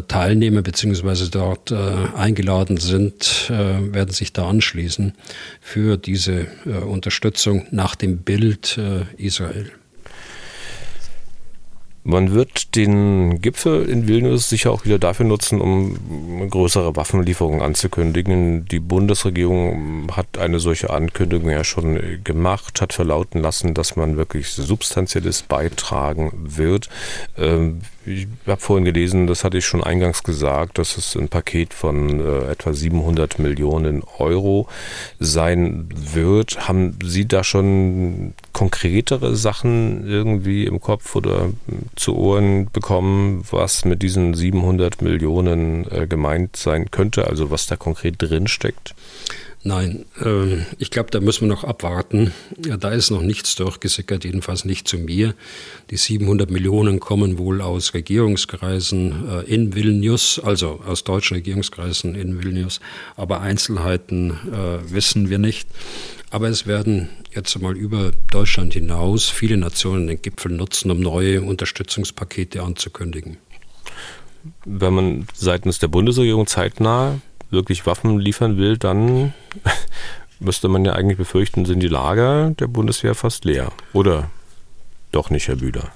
teilnehmen bzw. dort äh, eingeladen sind, äh, werden sich da anschließen für diese äh, Unterstützung nach dem Bild äh, Israel. Man wird den Gipfel in Vilnius sicher auch wieder dafür nutzen, um größere Waffenlieferungen anzukündigen. Die Bundesregierung hat eine solche Ankündigung ja schon gemacht, hat verlauten lassen, dass man wirklich Substanzielles beitragen wird. Ähm, ich habe vorhin gelesen, das hatte ich schon eingangs gesagt, dass es ein Paket von äh, etwa 700 Millionen Euro sein wird. Haben Sie da schon konkretere Sachen irgendwie im Kopf oder zu Ohren bekommen, was mit diesen 700 Millionen äh, gemeint sein könnte, also was da konkret drin steckt? Nein, äh, ich glaube, da müssen wir noch abwarten. Ja, da ist noch nichts durchgesickert, jedenfalls nicht zu mir. Die 700 Millionen kommen wohl aus Regierungskreisen äh, in Vilnius, also aus deutschen Regierungskreisen in Vilnius, aber Einzelheiten äh, wissen wir nicht. Aber es werden jetzt einmal über Deutschland hinaus viele Nationen den Gipfel nutzen, um neue Unterstützungspakete anzukündigen. Wenn man seitens der Bundesregierung zeitnah wirklich Waffen liefern will, dann müsste man ja eigentlich befürchten, sind die Lager der Bundeswehr fast leer. Oder doch nicht, Herr Bühler?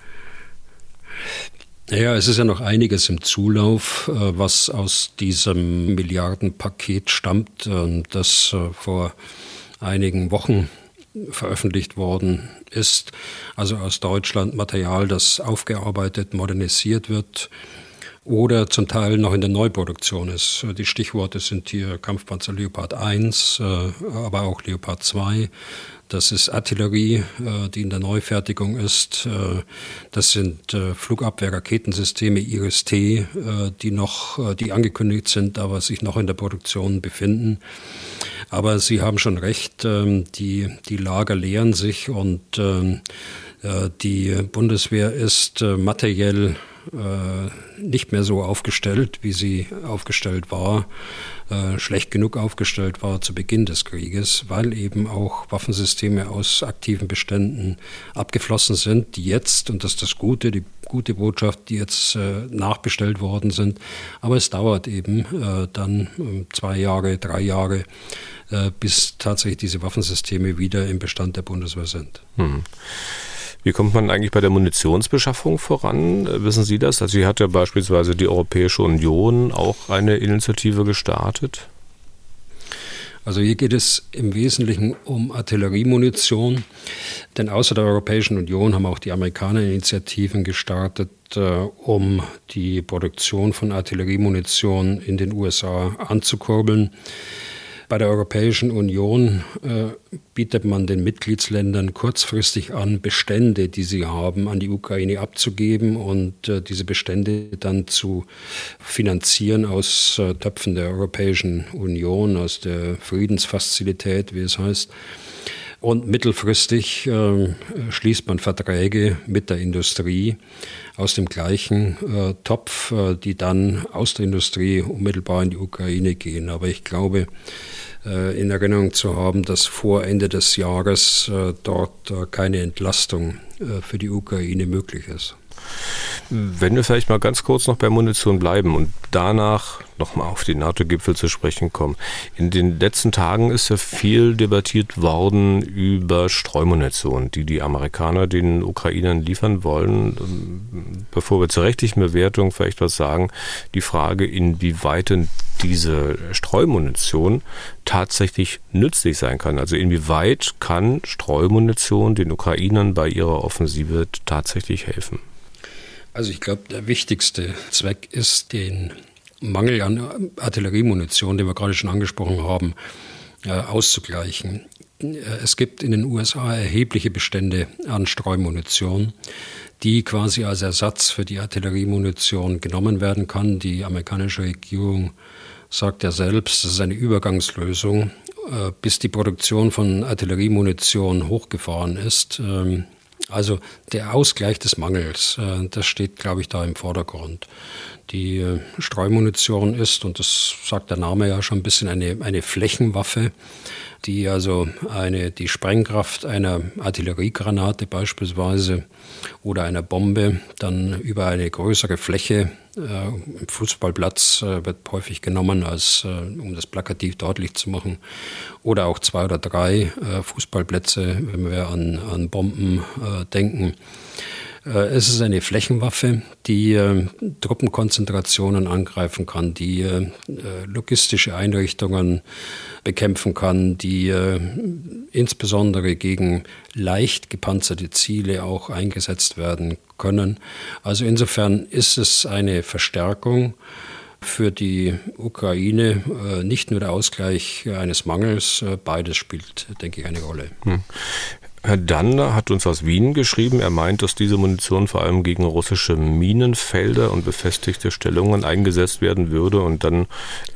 Naja, es ist ja noch einiges im Zulauf, äh, was aus diesem Milliardenpaket stammt, das äh, vor einigen Wochen veröffentlicht worden ist. Also aus Deutschland Material, das aufgearbeitet, modernisiert wird oder zum Teil noch in der Neuproduktion ist. Die Stichworte sind hier Kampfpanzer Leopard 1, aber auch Leopard 2, das ist Artillerie, äh, die in der Neufertigung ist. Äh, das sind äh, Flugabwehrraketensysteme IRIS-T, die noch, die angekündigt sind, aber sich noch in der Produktion befinden. Aber Sie haben schon recht, ähm, die, die Lager leeren sich und ähm, die Bundeswehr ist materiell äh, nicht mehr so aufgestellt, wie sie aufgestellt war, äh, schlecht genug aufgestellt war zu Beginn des Krieges, weil eben auch Waffensysteme aus aktiven Beständen abgeflossen sind, die jetzt, und das ist das Gute, die gute Botschaft, die jetzt äh, nachbestellt worden sind. Aber es dauert eben äh, dann ähm, zwei Jahre, drei Jahre, äh, bis tatsächlich diese Waffensysteme wieder im Bestand der Bundeswehr sind. Hm. Wie kommt man eigentlich bei der Munitionsbeschaffung voran? Äh, wissen Sie das? Also hier hat ja beispielsweise die Europäische Union auch eine Initiative gestartet. Also hier geht es im Wesentlichen um Artilleriemunition, denn außer der Europäischen Union haben auch die Amerikaner Initiativen gestartet, äh, um die Produktion von Artilleriemunition in den USA anzukurbeln. Bei der Europäischen Union äh, bietet man den Mitgliedsländern kurzfristig an, Bestände, die sie haben, an die Ukraine abzugeben und äh, diese Bestände dann zu finanzieren aus äh, Töpfen der Europäischen Union, aus der Friedensfazilität, wie es heißt. Und mittelfristig äh, schließt man Verträge mit der Industrie aus dem gleichen äh, Topf, äh, die dann aus der Industrie unmittelbar in die Ukraine gehen. Aber ich glaube, äh, in Erinnerung zu haben, dass vor Ende des Jahres äh, dort äh, keine Entlastung für die Ukraine möglich ist. Wenn wir vielleicht mal ganz kurz noch bei Munition bleiben und danach nochmal auf die NATO-Gipfel zu sprechen kommen. In den letzten Tagen ist ja viel debattiert worden über Streumunition, die die Amerikaner den Ukrainern liefern wollen. Bevor wir zur rechtlichen Bewertung vielleicht was sagen, die Frage, inwieweit denn diese Streumunition tatsächlich nützlich sein kann. Also inwieweit kann Streumunition den Ukrainern bei ihrer Offensive tatsächlich helfen? Also ich glaube, der wichtigste Zweck ist, den Mangel an Artilleriemunition, den wir gerade schon angesprochen haben, äh, auszugleichen. Äh, es gibt in den USA erhebliche Bestände an Streumunition, die quasi als Ersatz für die Artilleriemunition genommen werden kann. Die amerikanische Regierung sagt ja selbst, das ist eine Übergangslösung, äh, bis die Produktion von Artilleriemunition hochgefahren ist. Also der Ausgleich des Mangels, äh, das steht, glaube ich, da im Vordergrund. Die äh, Streumunition ist, und das sagt der Name ja schon ein bisschen, eine, eine Flächenwaffe, die also eine, die Sprengkraft einer Artilleriegranate beispielsweise oder einer Bombe dann über eine größere Fläche äh, Fußballplatz äh, wird häufig genommen, als, äh, um das plakativ deutlich zu machen. Oder auch zwei oder drei äh, Fußballplätze, wenn wir an, an Bomben äh, denken. Äh, es ist eine Flächenwaffe, die äh, Truppenkonzentrationen angreifen kann, die äh, logistische Einrichtungen bekämpfen kann, die insbesondere gegen leicht gepanzerte Ziele auch eingesetzt werden können. Also insofern ist es eine Verstärkung für die Ukraine nicht nur der Ausgleich eines Mangels, beides spielt, denke ich, eine Rolle. Herr Dander hat uns aus Wien geschrieben, er meint, dass diese Munition vor allem gegen russische Minenfelder und befestigte Stellungen eingesetzt werden würde. Und dann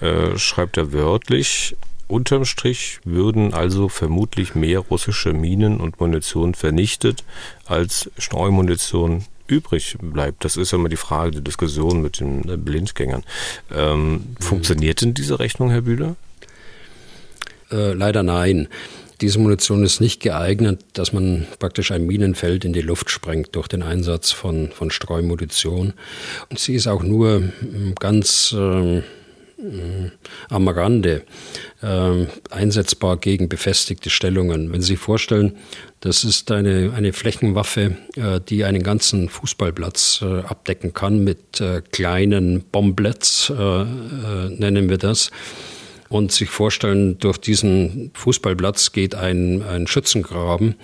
äh, schreibt er wörtlich, unterm Strich würden also vermutlich mehr russische Minen und Munition vernichtet, als Streumunition übrig bleibt. Das ist ja immer die Frage der Diskussion mit den Blindgängern. Ähm, mhm. Funktioniert denn diese Rechnung, Herr Bühler? Äh, leider nein. Diese Munition ist nicht geeignet, dass man praktisch ein Minenfeld in die Luft sprengt durch den Einsatz von, von Streumunition. Und sie ist auch nur hm, ganz äh, am Rande äh, einsetzbar gegen befestigte Stellungen. Wenn Sie sich vorstellen, das ist eine, eine Flächenwaffe, äh, die einen ganzen Fußballplatz äh, abdecken kann mit äh, kleinen Bomblets, äh, äh, nennen wir das und sich vorstellen, durch diesen Fußballplatz geht ein, ein Schützengraben,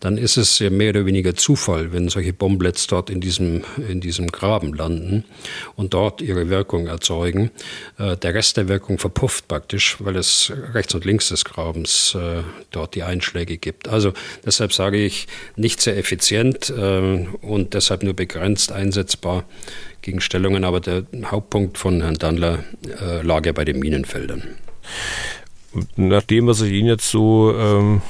dann ist es ja mehr oder weniger Zufall, wenn solche Bomblets dort in diesem, in diesem Graben landen und dort ihre Wirkung erzeugen. Äh, der Rest der Wirkung verpufft praktisch, weil es rechts und links des Grabens äh, dort die Einschläge gibt. Also deshalb sage ich, nicht sehr effizient äh, und deshalb nur begrenzt einsetzbar gegen Stellungen, aber der Hauptpunkt von Herrn Dandler äh, lag ja bei den Minenfeldern. Nach dem, was ich Ihnen jetzt so ähm,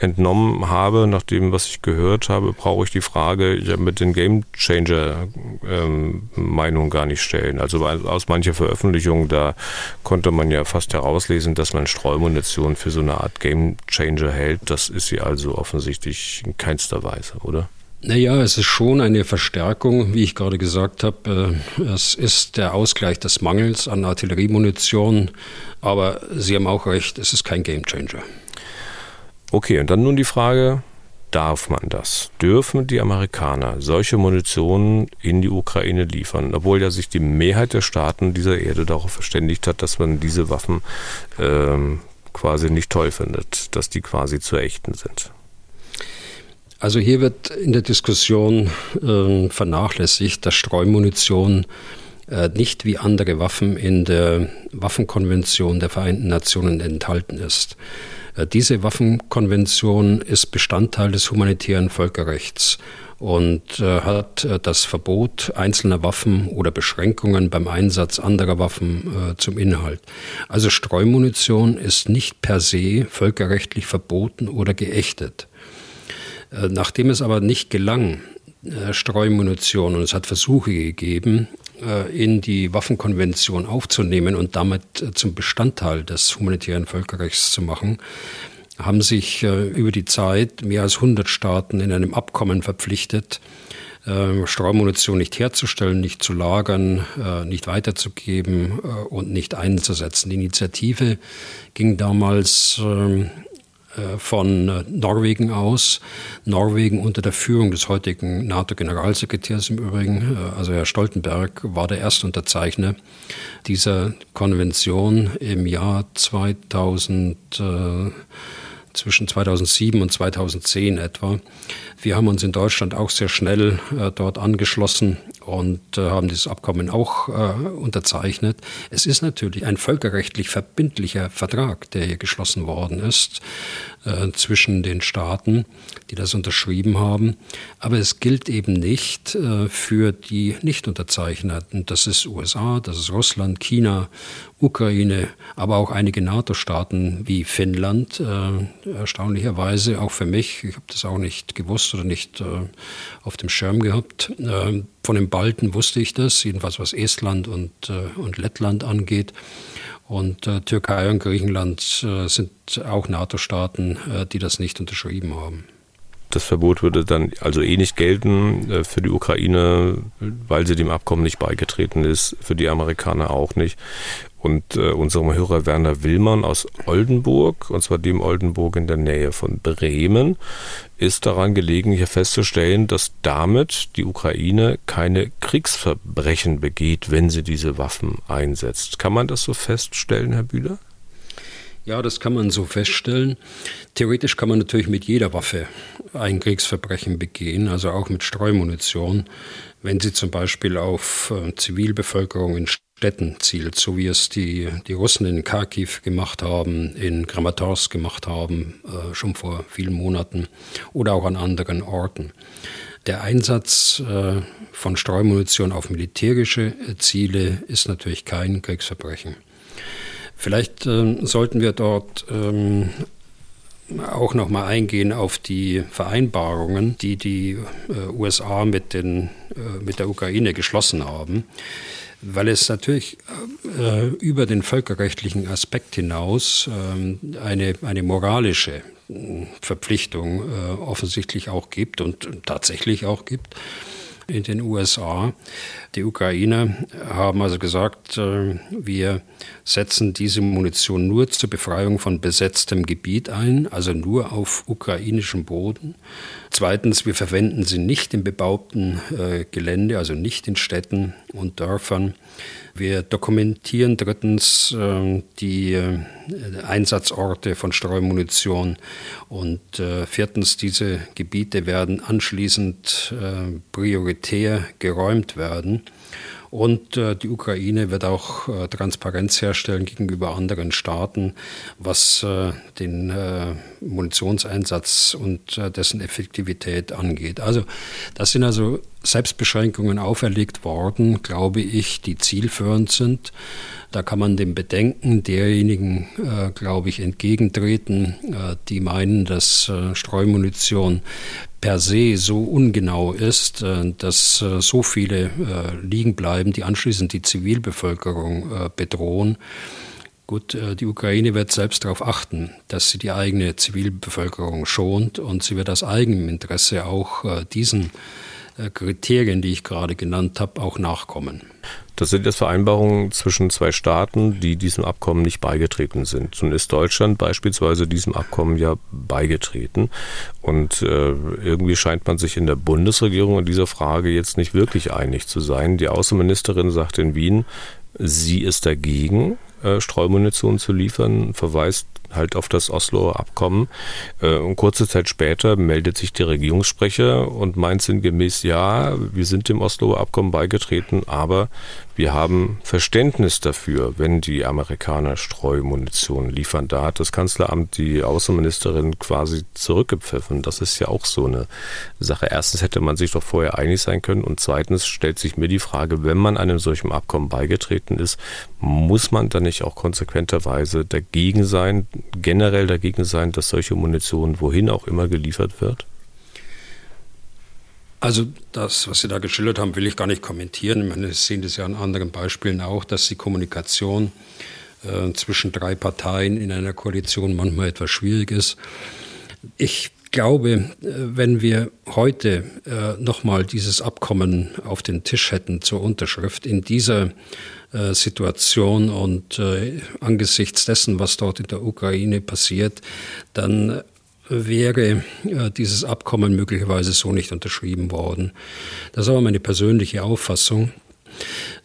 entnommen habe, nach dem, was ich gehört habe, brauche ich die Frage ja, mit den Game Changer ähm, Meinungen gar nicht stellen. Also aus mancher Veröffentlichung, da konnte man ja fast herauslesen, dass man Streumunition für so eine Art Game Changer hält. Das ist sie also offensichtlich in keinster Weise, oder? Naja, es ist schon eine Verstärkung, wie ich gerade gesagt habe. Äh, es ist der Ausgleich des Mangels an Artilleriemunition, aber Sie haben auch recht, es ist kein Gamechanger. Okay, und dann nun die Frage, darf man das? Dürfen die Amerikaner solche Munition in die Ukraine liefern, obwohl ja sich die Mehrheit der Staaten dieser Erde darauf verständigt hat, dass man diese Waffen ähm, quasi nicht toll findet, dass die quasi zu echten sind? Also hier wird in der Diskussion äh, vernachlässigt, dass Streumunition äh, nicht wie andere Waffen in der Waffenkonvention der Vereinten Nationen enthalten ist. Äh, diese Waffenkonvention ist Bestandteil des humanitären Völkerrechts und äh, hat äh, das Verbot einzelner Waffen oder Beschränkungen beim Einsatz anderer Waffen äh, zum Inhalt. Also Streumunition ist nicht per se völkerrechtlich verboten oder geächtet. Äh, nachdem es aber nicht gelang, äh, Streumunition, und es hat Versuche gegeben, äh, in die Waffenkonvention aufzunehmen und damit zum Bestandteil des humanitären Völkerrechts zu machen, haben sich über die Zeit mehr als 100 Staaten in einem Abkommen verpflichtet, Streumunition nicht herzustellen, nicht zu lagern, nicht weiterzugeben und nicht einzusetzen. Die Initiative ging damals ähm, äh, von äh, Norwegen aus. Norwegen unter der Führung des heutigen NATO-Generalsekretärs im Übrigen, äh, also Herr Stoltenberg, war der erste Unterzeichner dieser Konvention im Jahr 2000 zwischen 2007 und 2010 etwa. Wir haben uns in Deutschland auch sehr schnell äh, dort angeschlossen und äh, haben dieses Abkommen auch äh, unterzeichnet. Es ist natürlich ein völkerrechtlich verbindlicher Vertrag, der hier geschlossen worden ist äh, zwischen den Staaten, die das unterschrieben haben. Aber es gilt eben nicht äh, für die Nicht-Unterzeichneten. Das ist USA, das ist Russland, China, Ukraine, aber auch einige NATO-Staaten wie Finnland. Äh, erstaunlicherweise auch für mich, ich habe das auch nicht gewusst oder nicht äh, auf dem Schirm gehabt. Von den Balten wusste ich das, jedenfalls was Estland und, äh, und Lettland angeht. Und äh, Türkei und Griechenland äh, sind auch NATO-Staaten, äh, die das nicht unterschrieben haben. Das Verbot würde dann also eh nicht gelten äh, für die Ukraine, weil sie dem Abkommen nicht beigetreten ist, für die Amerikaner auch nicht. Und äh, unserem Hörer Werner Willmann aus Oldenburg, und zwar dem Oldenburg in der Nähe von Bremen, ist daran gelegen, hier festzustellen, dass damit die Ukraine keine Kriegsverbrechen begeht, wenn sie diese Waffen einsetzt. Kann man das so feststellen, Herr Bühler? Ja, das kann man so feststellen. Theoretisch kann man natürlich mit jeder Waffe ein Kriegsverbrechen begehen, also auch mit Streumunition, wenn sie zum Beispiel auf äh, Zivilbevölkerung in Städten zielt, so wie es die, die Russen in Kharkiv gemacht haben, in Kramatorsk gemacht haben, äh, schon vor vielen Monaten oder auch an anderen Orten. Der Einsatz äh, von Streumunition auf militärische äh, Ziele ist natürlich kein Kriegsverbrechen. Vielleicht ähm, sollten wir dort ähm, auch noch mal eingehen auf die Vereinbarungen, die die äh, USA mit, den, äh, mit der Ukraine geschlossen haben, weil es natürlich äh, über den völkerrechtlichen Aspekt hinaus ähm, eine, eine moralische Verpflichtung äh, offensichtlich auch gibt und tatsächlich auch gibt in den USA. Die Ukrainer haben also gesagt, äh, wir setzen diese Munition nur zur Befreiung von besetztem Gebiet ein, also nur auf ukrainischem Boden. Zweitens, wir verwenden sie nicht im bebauten äh, Gelände, also nicht in Städten und Dörfern. Wir dokumentieren drittens äh, die Einsatzorte von Streumunition und viertens, diese Gebiete werden anschließend prioritär geräumt werden. Und äh, die Ukraine wird auch äh, Transparenz herstellen gegenüber anderen Staaten, was äh, den äh, Munitionseinsatz und äh, dessen Effektivität angeht. Also das sind also Selbstbeschränkungen auferlegt worden, glaube ich, die zielführend sind. Da kann man dem Bedenken derjenigen, äh, glaube ich, entgegentreten, äh, die meinen, dass äh, Streumunition per se so ungenau ist, äh, dass äh, so viele äh, liegen bleiben, die anschließend die Zivilbevölkerung bedrohen. Gut, die Ukraine wird selbst darauf achten, dass sie die eigene Zivilbevölkerung schont und sie wird aus eigenem Interesse auch diesen Kriterien, die ich gerade genannt habe, auch nachkommen. Das sind jetzt Vereinbarungen zwischen zwei Staaten, die diesem Abkommen nicht beigetreten sind. Nun ist Deutschland beispielsweise diesem Abkommen ja beigetreten. Und äh, irgendwie scheint man sich in der Bundesregierung in dieser Frage jetzt nicht wirklich einig zu sein. Die Außenministerin sagt in Wien, sie ist dagegen, äh, Streumunition zu liefern, verweist halt auf das Osloer Abkommen. Äh, und kurze Zeit später meldet sich der Regierungssprecher und meint sinngemäß, ja, wir sind dem Osloer Abkommen beigetreten, aber wir haben Verständnis dafür, wenn die Amerikaner Streumunition liefern. Da hat das Kanzleramt die Außenministerin quasi zurückgepfiffen. Das ist ja auch so eine Sache. Erstens hätte man sich doch vorher einig sein können und zweitens stellt sich mir die Frage, wenn man einem solchen Abkommen beigetreten ist, muss man dann nicht auch konsequenterweise dagegen sein, generell dagegen sein, dass solche Munition wohin auch immer geliefert wird? Also das, was Sie da geschildert haben, will ich gar nicht kommentieren. Ich meine, Sie sehen das ja an anderen Beispielen auch, dass die Kommunikation äh, zwischen drei Parteien in einer Koalition manchmal etwas schwierig ist. Ich glaube, äh, wenn wir heute äh, nochmal dieses Abkommen auf den Tisch hätten zur Unterschrift in dieser äh, Situation und äh, angesichts dessen, was dort in der Ukraine passiert, dann wäre äh, dieses Abkommen möglicherweise so nicht unterschrieben worden. Das ist aber meine persönliche Auffassung.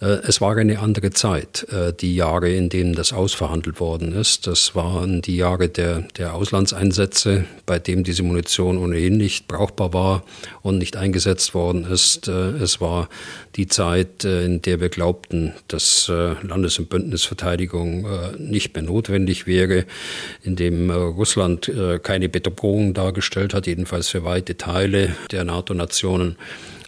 Äh, es war eine andere Zeit, äh, die Jahre, in denen das ausverhandelt worden ist. Das waren die Jahre der, der Auslandseinsätze, bei dem diese Munition ohnehin nicht brauchbar war und nicht eingesetzt worden ist. Äh, es war die Zeit, in der wir glaubten, dass Landes- und Bündnisverteidigung nicht mehr notwendig wäre, in dem Russland keine Bedrohung dargestellt hat, jedenfalls für weite Teile der NATO-Nationen.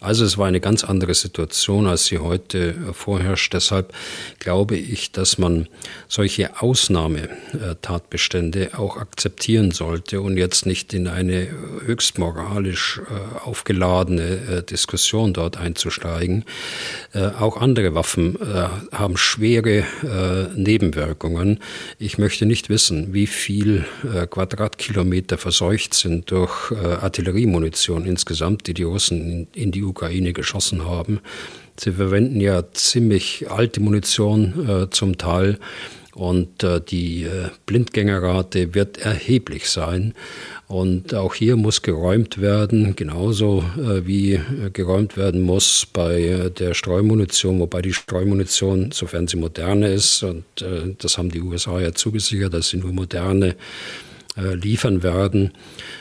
Also es war eine ganz andere Situation, als sie heute vorherrscht. Deshalb glaube ich, dass man solche Ausnahmetatbestände auch akzeptieren sollte und jetzt nicht in eine höchst moralisch äh, aufgeladene äh, Diskussion dort einzusteigen. Äh, auch andere Waffen haben schwere Nebenwirkungen. Ich möchte nicht wissen, wie viel Quadratkilometer verseucht sind durch Artilleriemunition insgesamt, die die Russen in die Ukraine geschossen haben. Sie verwenden ja ziemlich alte Munition äh, zum Teil und äh, die äh, Blindgängerrate wird erheblich sein. Und auch hier muss geräumt werden, genauso äh, wie äh, geräumt werden muss bei äh, der Streumunition, wobei die Streumunition, sofern sie moderne ist, und das haben die USA ja zugesichert, dass sie nur moderne liefern werden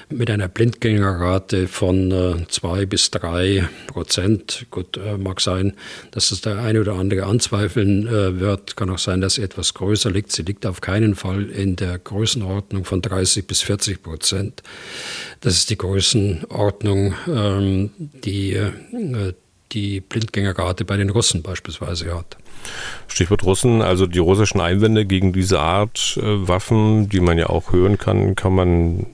mit einer Blindgängerrate von äh, zwei bis drei Prozent. Gut, äh, mag sein, dass es der eine oder andere anzweifeln wird. Kann auch sein, dass sie etwas größer liegt. Sie liegt auf keinen Fall in der Größenordnung von 30 bis 40 Prozent. Das ist die Größenordnung, ähm, die die Blindgängerrate bei den Russen beispielsweise hat. Stichwort Russen, also die russischen Einwände gegen diese Art äh, Waffen, die man ja auch hören kann, kann man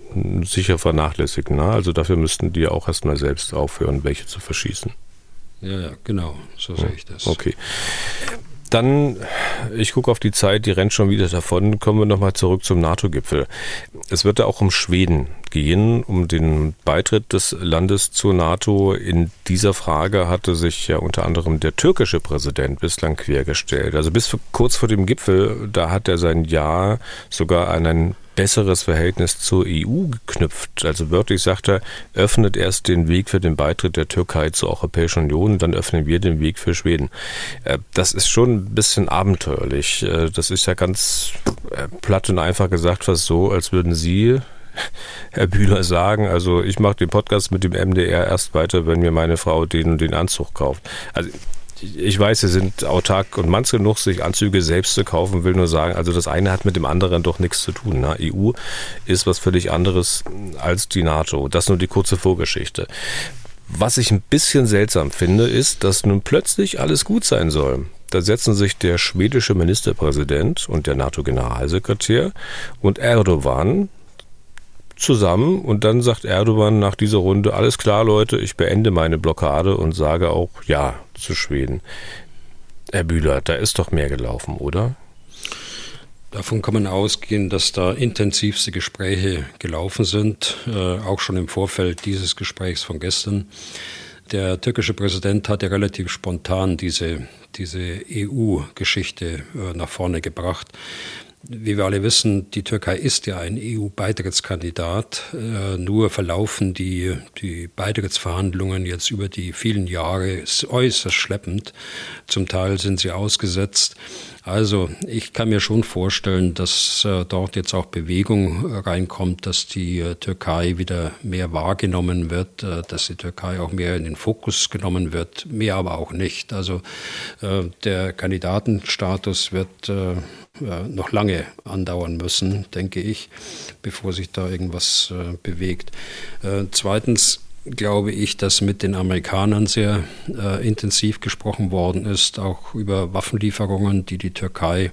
sicher vernachlässigen. Ne? Also dafür müssten die auch erstmal selbst aufhören, welche zu verschießen. Ja, ja, genau, so sehe ich das. Okay. Dann, ich gucke auf die Zeit, die rennt schon wieder davon. Kommen wir nochmal zurück zum NATO-Gipfel. Es wird da auch um Schweden gehen, um den Beitritt des Landes zur NATO. In dieser Frage hatte sich ja unter anderem der türkische Präsident bislang quergestellt. Also bis kurz vor dem Gipfel, da hat er sein Ja sogar an ein besseres Verhältnis zur EU geknüpft. Also wörtlich sagt er, öffnet erst den Weg für den Beitritt der Türkei zur Europäischen Union, dann öffnen wir den Weg für Schweden. Äh, das ist schon ein bisschen abenteuerlich. Äh, das ist ja ganz äh, platt und einfach gesagt fast so, als würden Sie Herr Bühler sagen, also ich mache den Podcast mit dem MDR erst weiter, wenn mir meine Frau den und den Anzug kauft. Also ich weiß, Sie sind autark und manns genug, sich Anzüge selbst zu kaufen, will nur sagen, also das eine hat mit dem anderen doch nichts zu tun. Ne? EU ist was völlig anderes als die NATO. Das nur die kurze Vorgeschichte. Was ich ein bisschen seltsam finde, ist, dass nun plötzlich alles gut sein soll. Da setzen sich der schwedische Ministerpräsident und der NATO-Generalsekretär und Erdogan zusammen und dann sagt Erdogan nach dieser Runde, alles klar Leute, ich beende meine Blockade und sage auch Ja zu Schweden. Herr Bühler, da ist doch mehr gelaufen, oder? Davon kann man ausgehen, dass da intensivste Gespräche gelaufen sind, äh, auch schon im Vorfeld dieses Gesprächs von gestern. Der türkische Präsident hat ja relativ spontan diese, diese EU-Geschichte äh, nach vorne gebracht. Wie wir alle wissen, die Türkei ist ja ein EU-Beitrittskandidat. Äh, nur verlaufen die, die Beitrittsverhandlungen jetzt über die vielen Jahre äußerst schleppend. Zum Teil sind sie ausgesetzt. Also ich kann mir schon vorstellen, dass äh, dort jetzt auch Bewegung reinkommt, dass die äh, Türkei wieder mehr wahrgenommen wird, äh, dass die Türkei auch mehr in den Fokus genommen wird, mehr aber auch nicht. Also äh, der Kandidatenstatus wird äh, noch lange andauern müssen, denke ich, bevor sich da irgendwas äh, bewegt. zweitens glaube ich, dass mit den Amerikanern sehr äh, intensiv gesprochen worden ist, auch über Waffenlieferungen, die die Türkei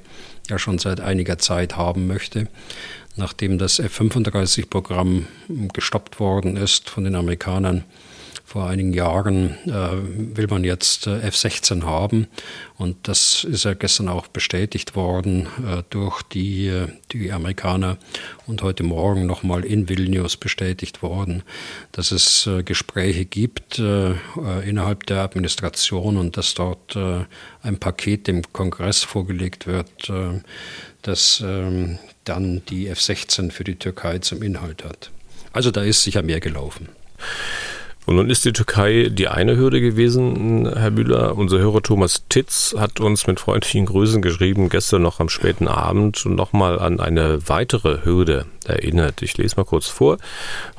ja schon seit einiger Zeit haben möchte. Nachdem das F-35-Programm gestoppt worden ist von den Amerikanern, vor einigen Jahren äh, will man jetzt äh, F-16 haben. Und das ist ja gestern auch bestätigt worden äh, durch die, äh, die Amerikaner und heute Morgen nochmal in Vilnius bestätigt worden, dass es äh, Gespräche gibt äh, innerhalb der Administration und dass dort ein Paket dem Kongress vorgelegt wird, das ähm, dann die F-16 für die Türkei zum Inhalt hat. Also da ist sicher mehr gelaufen. Und nun ist die Türkei die eine Hürde gewesen, Herr Bühler. Unser Hörer Thomas Titz hat uns mit freundlichen Grüßen geschrieben, gestern noch am späten Abend und nochmal an eine weitere Hürde erinnert. Ich lese mal kurz vor.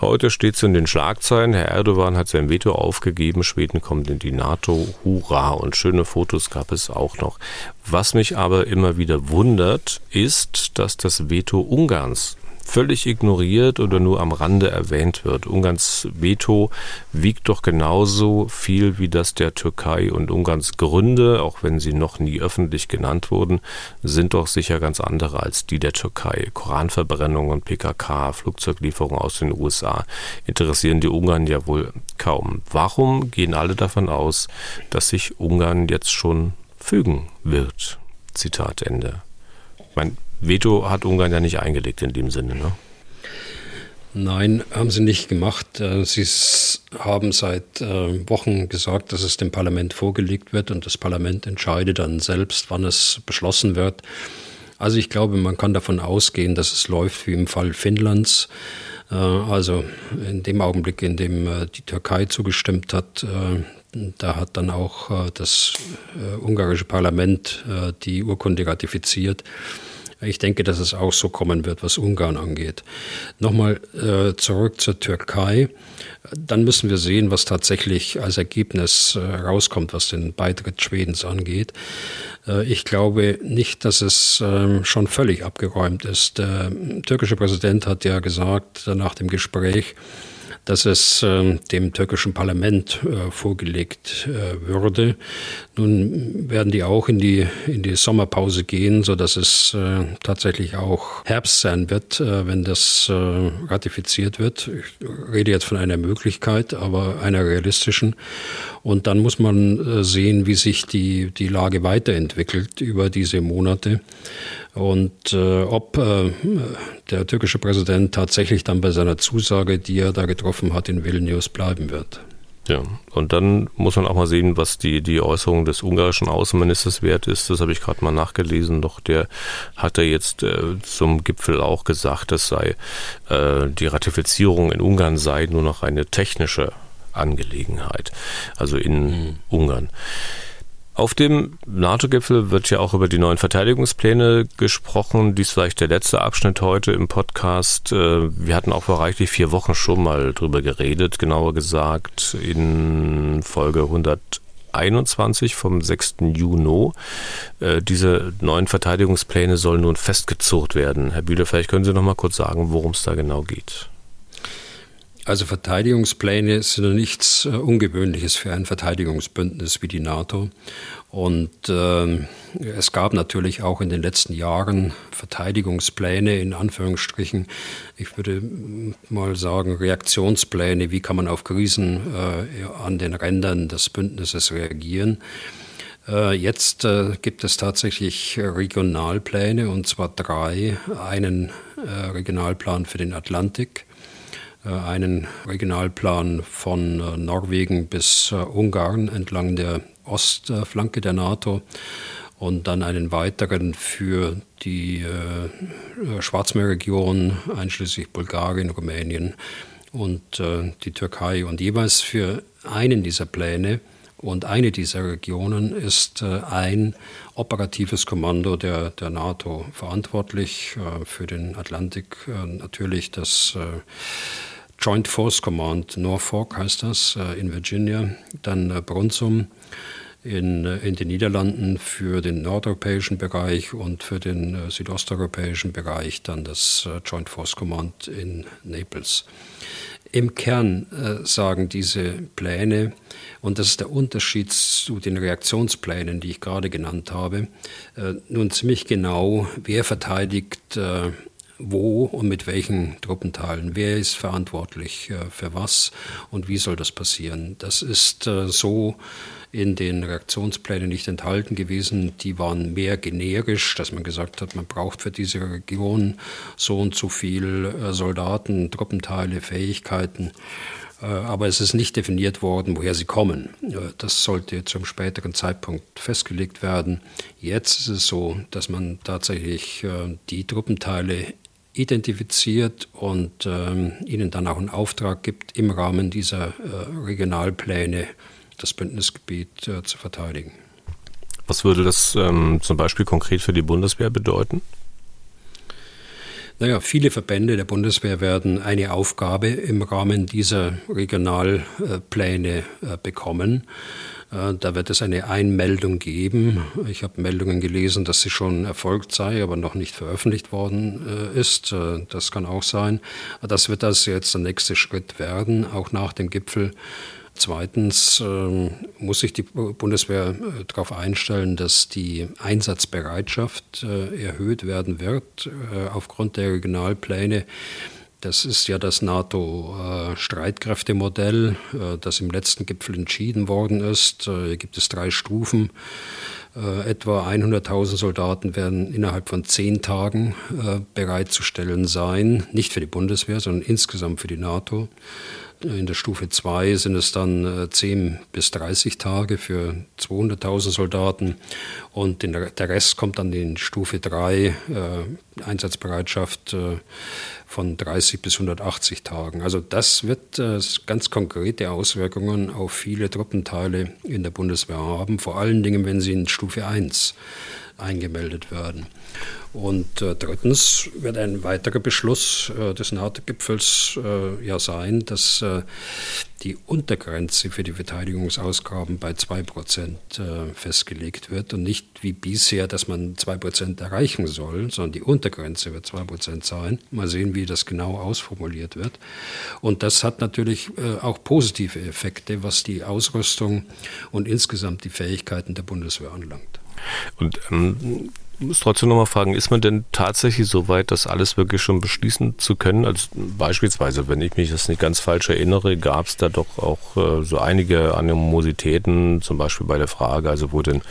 Heute steht es in den Schlagzeilen, Herr Erdogan hat sein Veto aufgegeben, Schweden kommt in die NATO, hurra, und schöne Fotos gab es auch noch. Was mich aber immer wieder wundert, ist, dass das Veto Ungarns völlig ignoriert oder nur am Rande erwähnt wird. Ungarns Veto wiegt doch genauso viel wie das der Türkei und Ungarns Gründe, auch wenn sie noch nie öffentlich genannt wurden, sind doch sicher ganz andere als die der Türkei. Koranverbrennung und PKK, Flugzeuglieferungen aus den USA interessieren die Ungarn ja wohl kaum. Warum gehen alle davon aus, dass sich Ungarn jetzt schon fügen wird? Zitat Ende. Mein Veto hat Ungarn ja nicht eingelegt in dem Sinne, ne? Nein, haben sie nicht gemacht. Äh, sie haben seit äh, Wochen gesagt, dass es dem Parlament vorgelegt wird und das Parlament entscheidet dann selbst, wann es beschlossen wird. Also ich glaube, man kann davon ausgehen, dass es läuft wie im Fall Finnlands. Äh, also in dem Augenblick, in dem die Türkei zugestimmt hat, da hat dann auch das ungarische Parlament die Urkunde ratifiziert. Ich denke, dass es auch so kommen wird, was Ungarn angeht. Nochmal äh, zurück zur Türkei. Dann müssen wir sehen, was tatsächlich als Ergebnis äh, rauskommt, was den Beitritt Schwedens angeht. Äh, ich glaube nicht, dass es ähm, schon völlig abgeräumt ist. Der türkische Präsident hat ja gesagt nach dem Gespräch, dass es äh, dem türkischen Parlament äh, vorgelegt äh, würde. Nun werden die auch in die, in die Sommerpause gehen, sodass es äh, tatsächlich auch Herbst sein wird, wenn das ratifiziert wird. Ich rede jetzt von einer Möglichkeit, aber einer realistischen. Und dann muss man sehen, wie sich die, die Lage weiterentwickelt über diese Monate und äh, ob äh, der türkische Präsident tatsächlich dann bei seiner Zusage, die er da getroffen hat, in Vilnius bleiben wird. Ja, und dann muss man auch mal sehen, was die, die Äußerung des ungarischen Außenministers wert ist. Das habe ich gerade mal nachgelesen. Doch der hatte jetzt äh, zum Gipfel auch gesagt, es sei äh, die Ratifizierung in Ungarn sei nur noch eine technische Angelegenheit, also in mhm. Ungarn. Auf dem NATO-Gipfel wird ja auch über die neuen Verteidigungspläne gesprochen. Dies vielleicht der letzte Abschnitt heute im Podcast. Äh, wir hatten auch vor reichlich vier Wochen schon mal drüber geredet, genauer gesagt in Folge 121 vom 6. Juni. Äh, diese neuen Verteidigungspläne sollen nun festgezurrt werden. Herr Bühler, vielleicht können Sie noch mal kurz sagen, worum es da genau geht. Also Verteidigungspläne sind nichts äh, Ungewöhnliches für ein Verteidigungsbündnis wie die NATO. Und äh, es gab natürlich auch in den letzten Jahren Verteidigungspläne in Anführungsstrichen. Ich würde mal sagen Reaktionspläne. Wie kann man auf Krisen äh, an den Rändern des Bündnisses reagieren? Äh, jetzt äh, gibt es tatsächlich Regionalpläne und zwar drei. Einen Regionalplan für den Atlantik einen Regionalplan von äh, Norwegen bis äh, Ungarn entlang der Ostflanke der NATO und dann einen weiteren für die Schwarzmeerregion, einschließlich Bulgarien, Rumänien und die Türkei. Und jeweils für einen dieser Pläne und eine dieser Regionen ist ein operatives Kommando der, der NATO verantwortlich. Für den Atlantik natürlich das Joint Force Command Norfolk heißt das äh, in Virginia, dann äh, Brunsum in, äh, in den Niederlanden für den nordeuropäischen Bereich und für den südosteuropäischen Bereich dann das Joint Force Command in Naples. Im Kern äh, sagen diese Pläne, und das ist der Unterschied zu den Reaktionsplänen, die ich gerade genannt habe, äh, nun ziemlich genau, wer verteidigt äh, wo und mit welchen Truppenteilen, wer ist verantwortlich äh, für was und wie soll das passieren. Das ist so in den Reaktionsplänen nicht enthalten gewesen. Die waren mehr generisch, dass man gesagt hat, man braucht für diese Region so und so viel Soldaten, Truppenteile, Fähigkeiten. Aber es ist nicht definiert worden, woher sie kommen. Das sollte zum späteren Zeitpunkt festgelegt werden. Jetzt ist es so, dass man tatsächlich die Truppenteile identifiziert und ähm, ihnen dann auch einen Auftrag gibt, im Rahmen dieser äh, Regionalpläne das Bündnisgebiet äh, zu verteidigen. Was würde das ähm, zum Beispiel konkret für die Bundeswehr bedeuten? Naja, viele Verbände der Bundeswehr werden eine Aufgabe im Rahmen dieser Regionalpläne äh, bekommen. Äh, da wird es eine Einmeldung geben. Ich habe Meldungen gelesen, dass sie schon erfolgt sei, aber noch nicht veröffentlicht worden äh, ist. Das kann auch sein. Das wird das jetzt der nächste Schritt werden, auch nach dem Gipfel. Zweitens äh, muss sich die Bundeswehr äh, darauf einstellen, dass die Einsatzbereitschaft äh, erhöht werden wird aufgrund der Regionalpläne. Das ist ja das NATO-Streitkräftemodell, äh, das im letzten Gipfel entschieden worden ist. Äh, hier gibt es drei Stufen. Äh, etwa 100.000 Soldaten werden innerhalb von zehn Tagen bereitzustellen sein, nicht für die Bundeswehr, sondern insgesamt für die NATO. In der Stufe 2 sind es dann 10 bis 30 Tage für 200.000 Soldaten und der Rest kommt dann in Stufe 3, Einsatzbereitschaft von 30 bis 180 Tagen. Also das wird äh, ganz konkrete Auswirkungen auf viele Truppenteile in der Bundeswehr haben, vor allen Dingen, wenn sie in Stufe 1 eingemeldet werden. Und äh, drittens wird ein weiterer Beschluss äh, des NATO-Gipfels äh, ja sein, dass äh, die Untergrenze für die Verteidigungsausgaben bei 2% äh, festgelegt wird und nicht wie bisher, dass man 2% erreichen soll, sondern die Untergrenze wird 2% sein. Mal sehen, wie das genau ausformuliert wird. Und das hat natürlich äh, auch positive Effekte, was die Ausrüstung und insgesamt die Fähigkeiten der Bundeswehr anlangt. Und ähm, muss trotzdem nochmal fragen, ist man denn tatsächlich so weit, das alles wirklich schon beschließen zu können? Also beispielsweise, wenn ich mich das nicht ganz falsch erinnere, gab es da doch auch äh, so einige Animositäten, zum Beispiel bei der Frage, also wo denn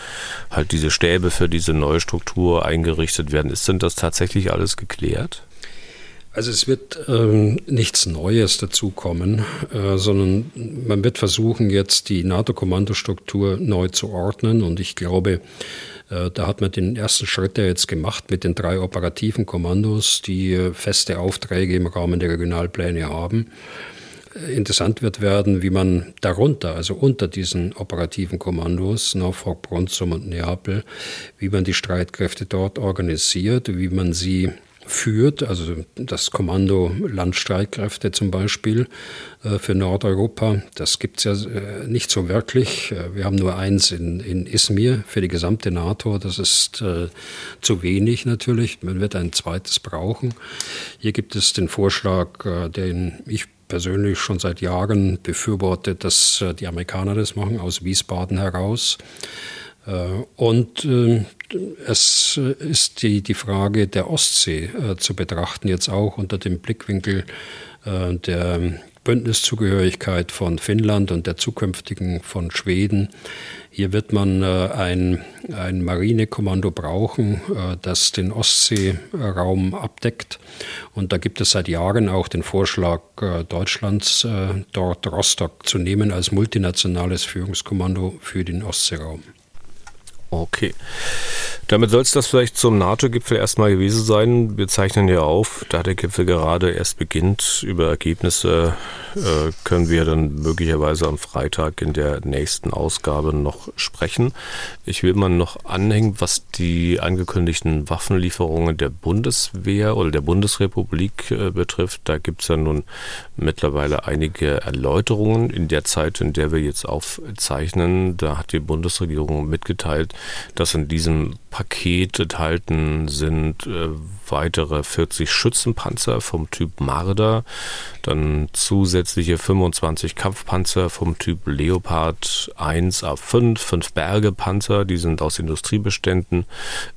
halt diese Stäbe für diese neue Struktur eingerichtet werden. Ist denn das tatsächlich alles geklärt? Also es wird ähm, nichts Neues dazukommen, äh, sondern man wird versuchen, jetzt die NATO-Kommandostruktur neu zu ordnen. Und ich glaube, äh, da hat man den ersten Schritt ja jetzt gemacht mit den drei operativen Kommandos, die äh, feste Aufträge im Rahmen der Regionalpläne haben. Äh, interessant wird werden, wie man darunter, also unter diesen operativen Kommandos, Norfolk, Bronsum und Neapel, wie man die Streitkräfte dort organisiert, wie man sie führt, also das Kommando Landstreitkräfte zum Beispiel äh, für Nordeuropa, das gibt es ja äh, nicht so wirklich. Äh, wir haben nur eins in, in Izmir für die gesamte NATO, das ist zu wenig natürlich. Man wird ein zweites brauchen. Hier gibt es den Vorschlag, den ich persönlich schon seit Jahren befürworte, dass die Amerikaner das machen, aus Wiesbaden heraus. Äh, und äh, es ist die, die Frage der Ostsee äh, zu betrachten, jetzt auch unter dem Blickwinkel der Bündniszugehörigkeit von Finnland und der zukünftigen von Schweden. Hier wird man ein, ein Marinekommando brauchen, das den Ostseeraum abdeckt. Und da gibt es seit Jahren auch den Vorschlag Deutschlands, dort Rostock zu nehmen als multinationales Führungskommando für den Ostseeraum. Okay. Damit soll es das vielleicht zum NATO-Gipfel erstmal gewesen sein. Wir zeichnen ja auf, da der Gipfel gerade erst beginnt. Über Ergebnisse äh, können wir dann möglicherweise am Freitag in der nächsten Ausgabe noch sprechen. Ich will mal noch anhängen, was die angekündigten Waffenlieferungen der Bundeswehr oder der Bundesrepublik äh, betrifft. Da gibt es ja nun mittlerweile einige Erläuterungen in der Zeit, in der wir jetzt aufzeichnen. Da hat die Bundesregierung mitgeteilt, dass in diesem Paket enthalten sind äh, weitere 40 Schützenpanzer vom Typ Marder, dann zusätzliche 25 Kampfpanzer vom Typ Leopard 1 A5, 5 Bergepanzer, die sind aus Industriebeständen,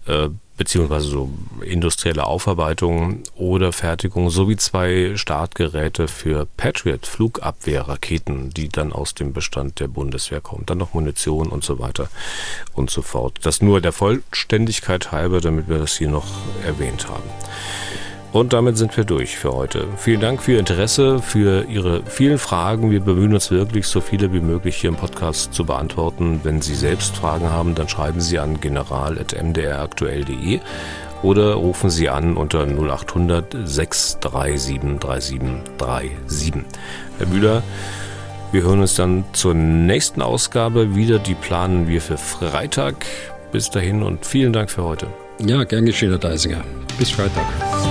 äh, beziehungsweise so industrielle Aufarbeitung oder Fertigung sowie zwei Startgeräte für Patriot Flugabwehrraketen, die dann aus dem Bestand der Bundeswehr kommen. Dann noch Munition und so weiter und so fort. Das nur der Vollständigkeit halber, damit wir das hier noch erwähnt haben. Und damit sind wir durch für heute. Vielen Dank für Ihr Interesse, für Ihre vielen Fragen. Wir bemühen uns wirklich, so viele wie möglich hier im Podcast zu beantworten. Wenn Sie selbst Fragen haben, dann schreiben Sie an general.mdraktuell.de oder rufen Sie an unter 0800 637 3737. Herr Bühler, wir hören uns dann zur nächsten Ausgabe wieder. Die planen wir für Freitag. Bis dahin und vielen Dank für heute. Ja, gern geschehen, Herr Deisinger. Bis Freitag.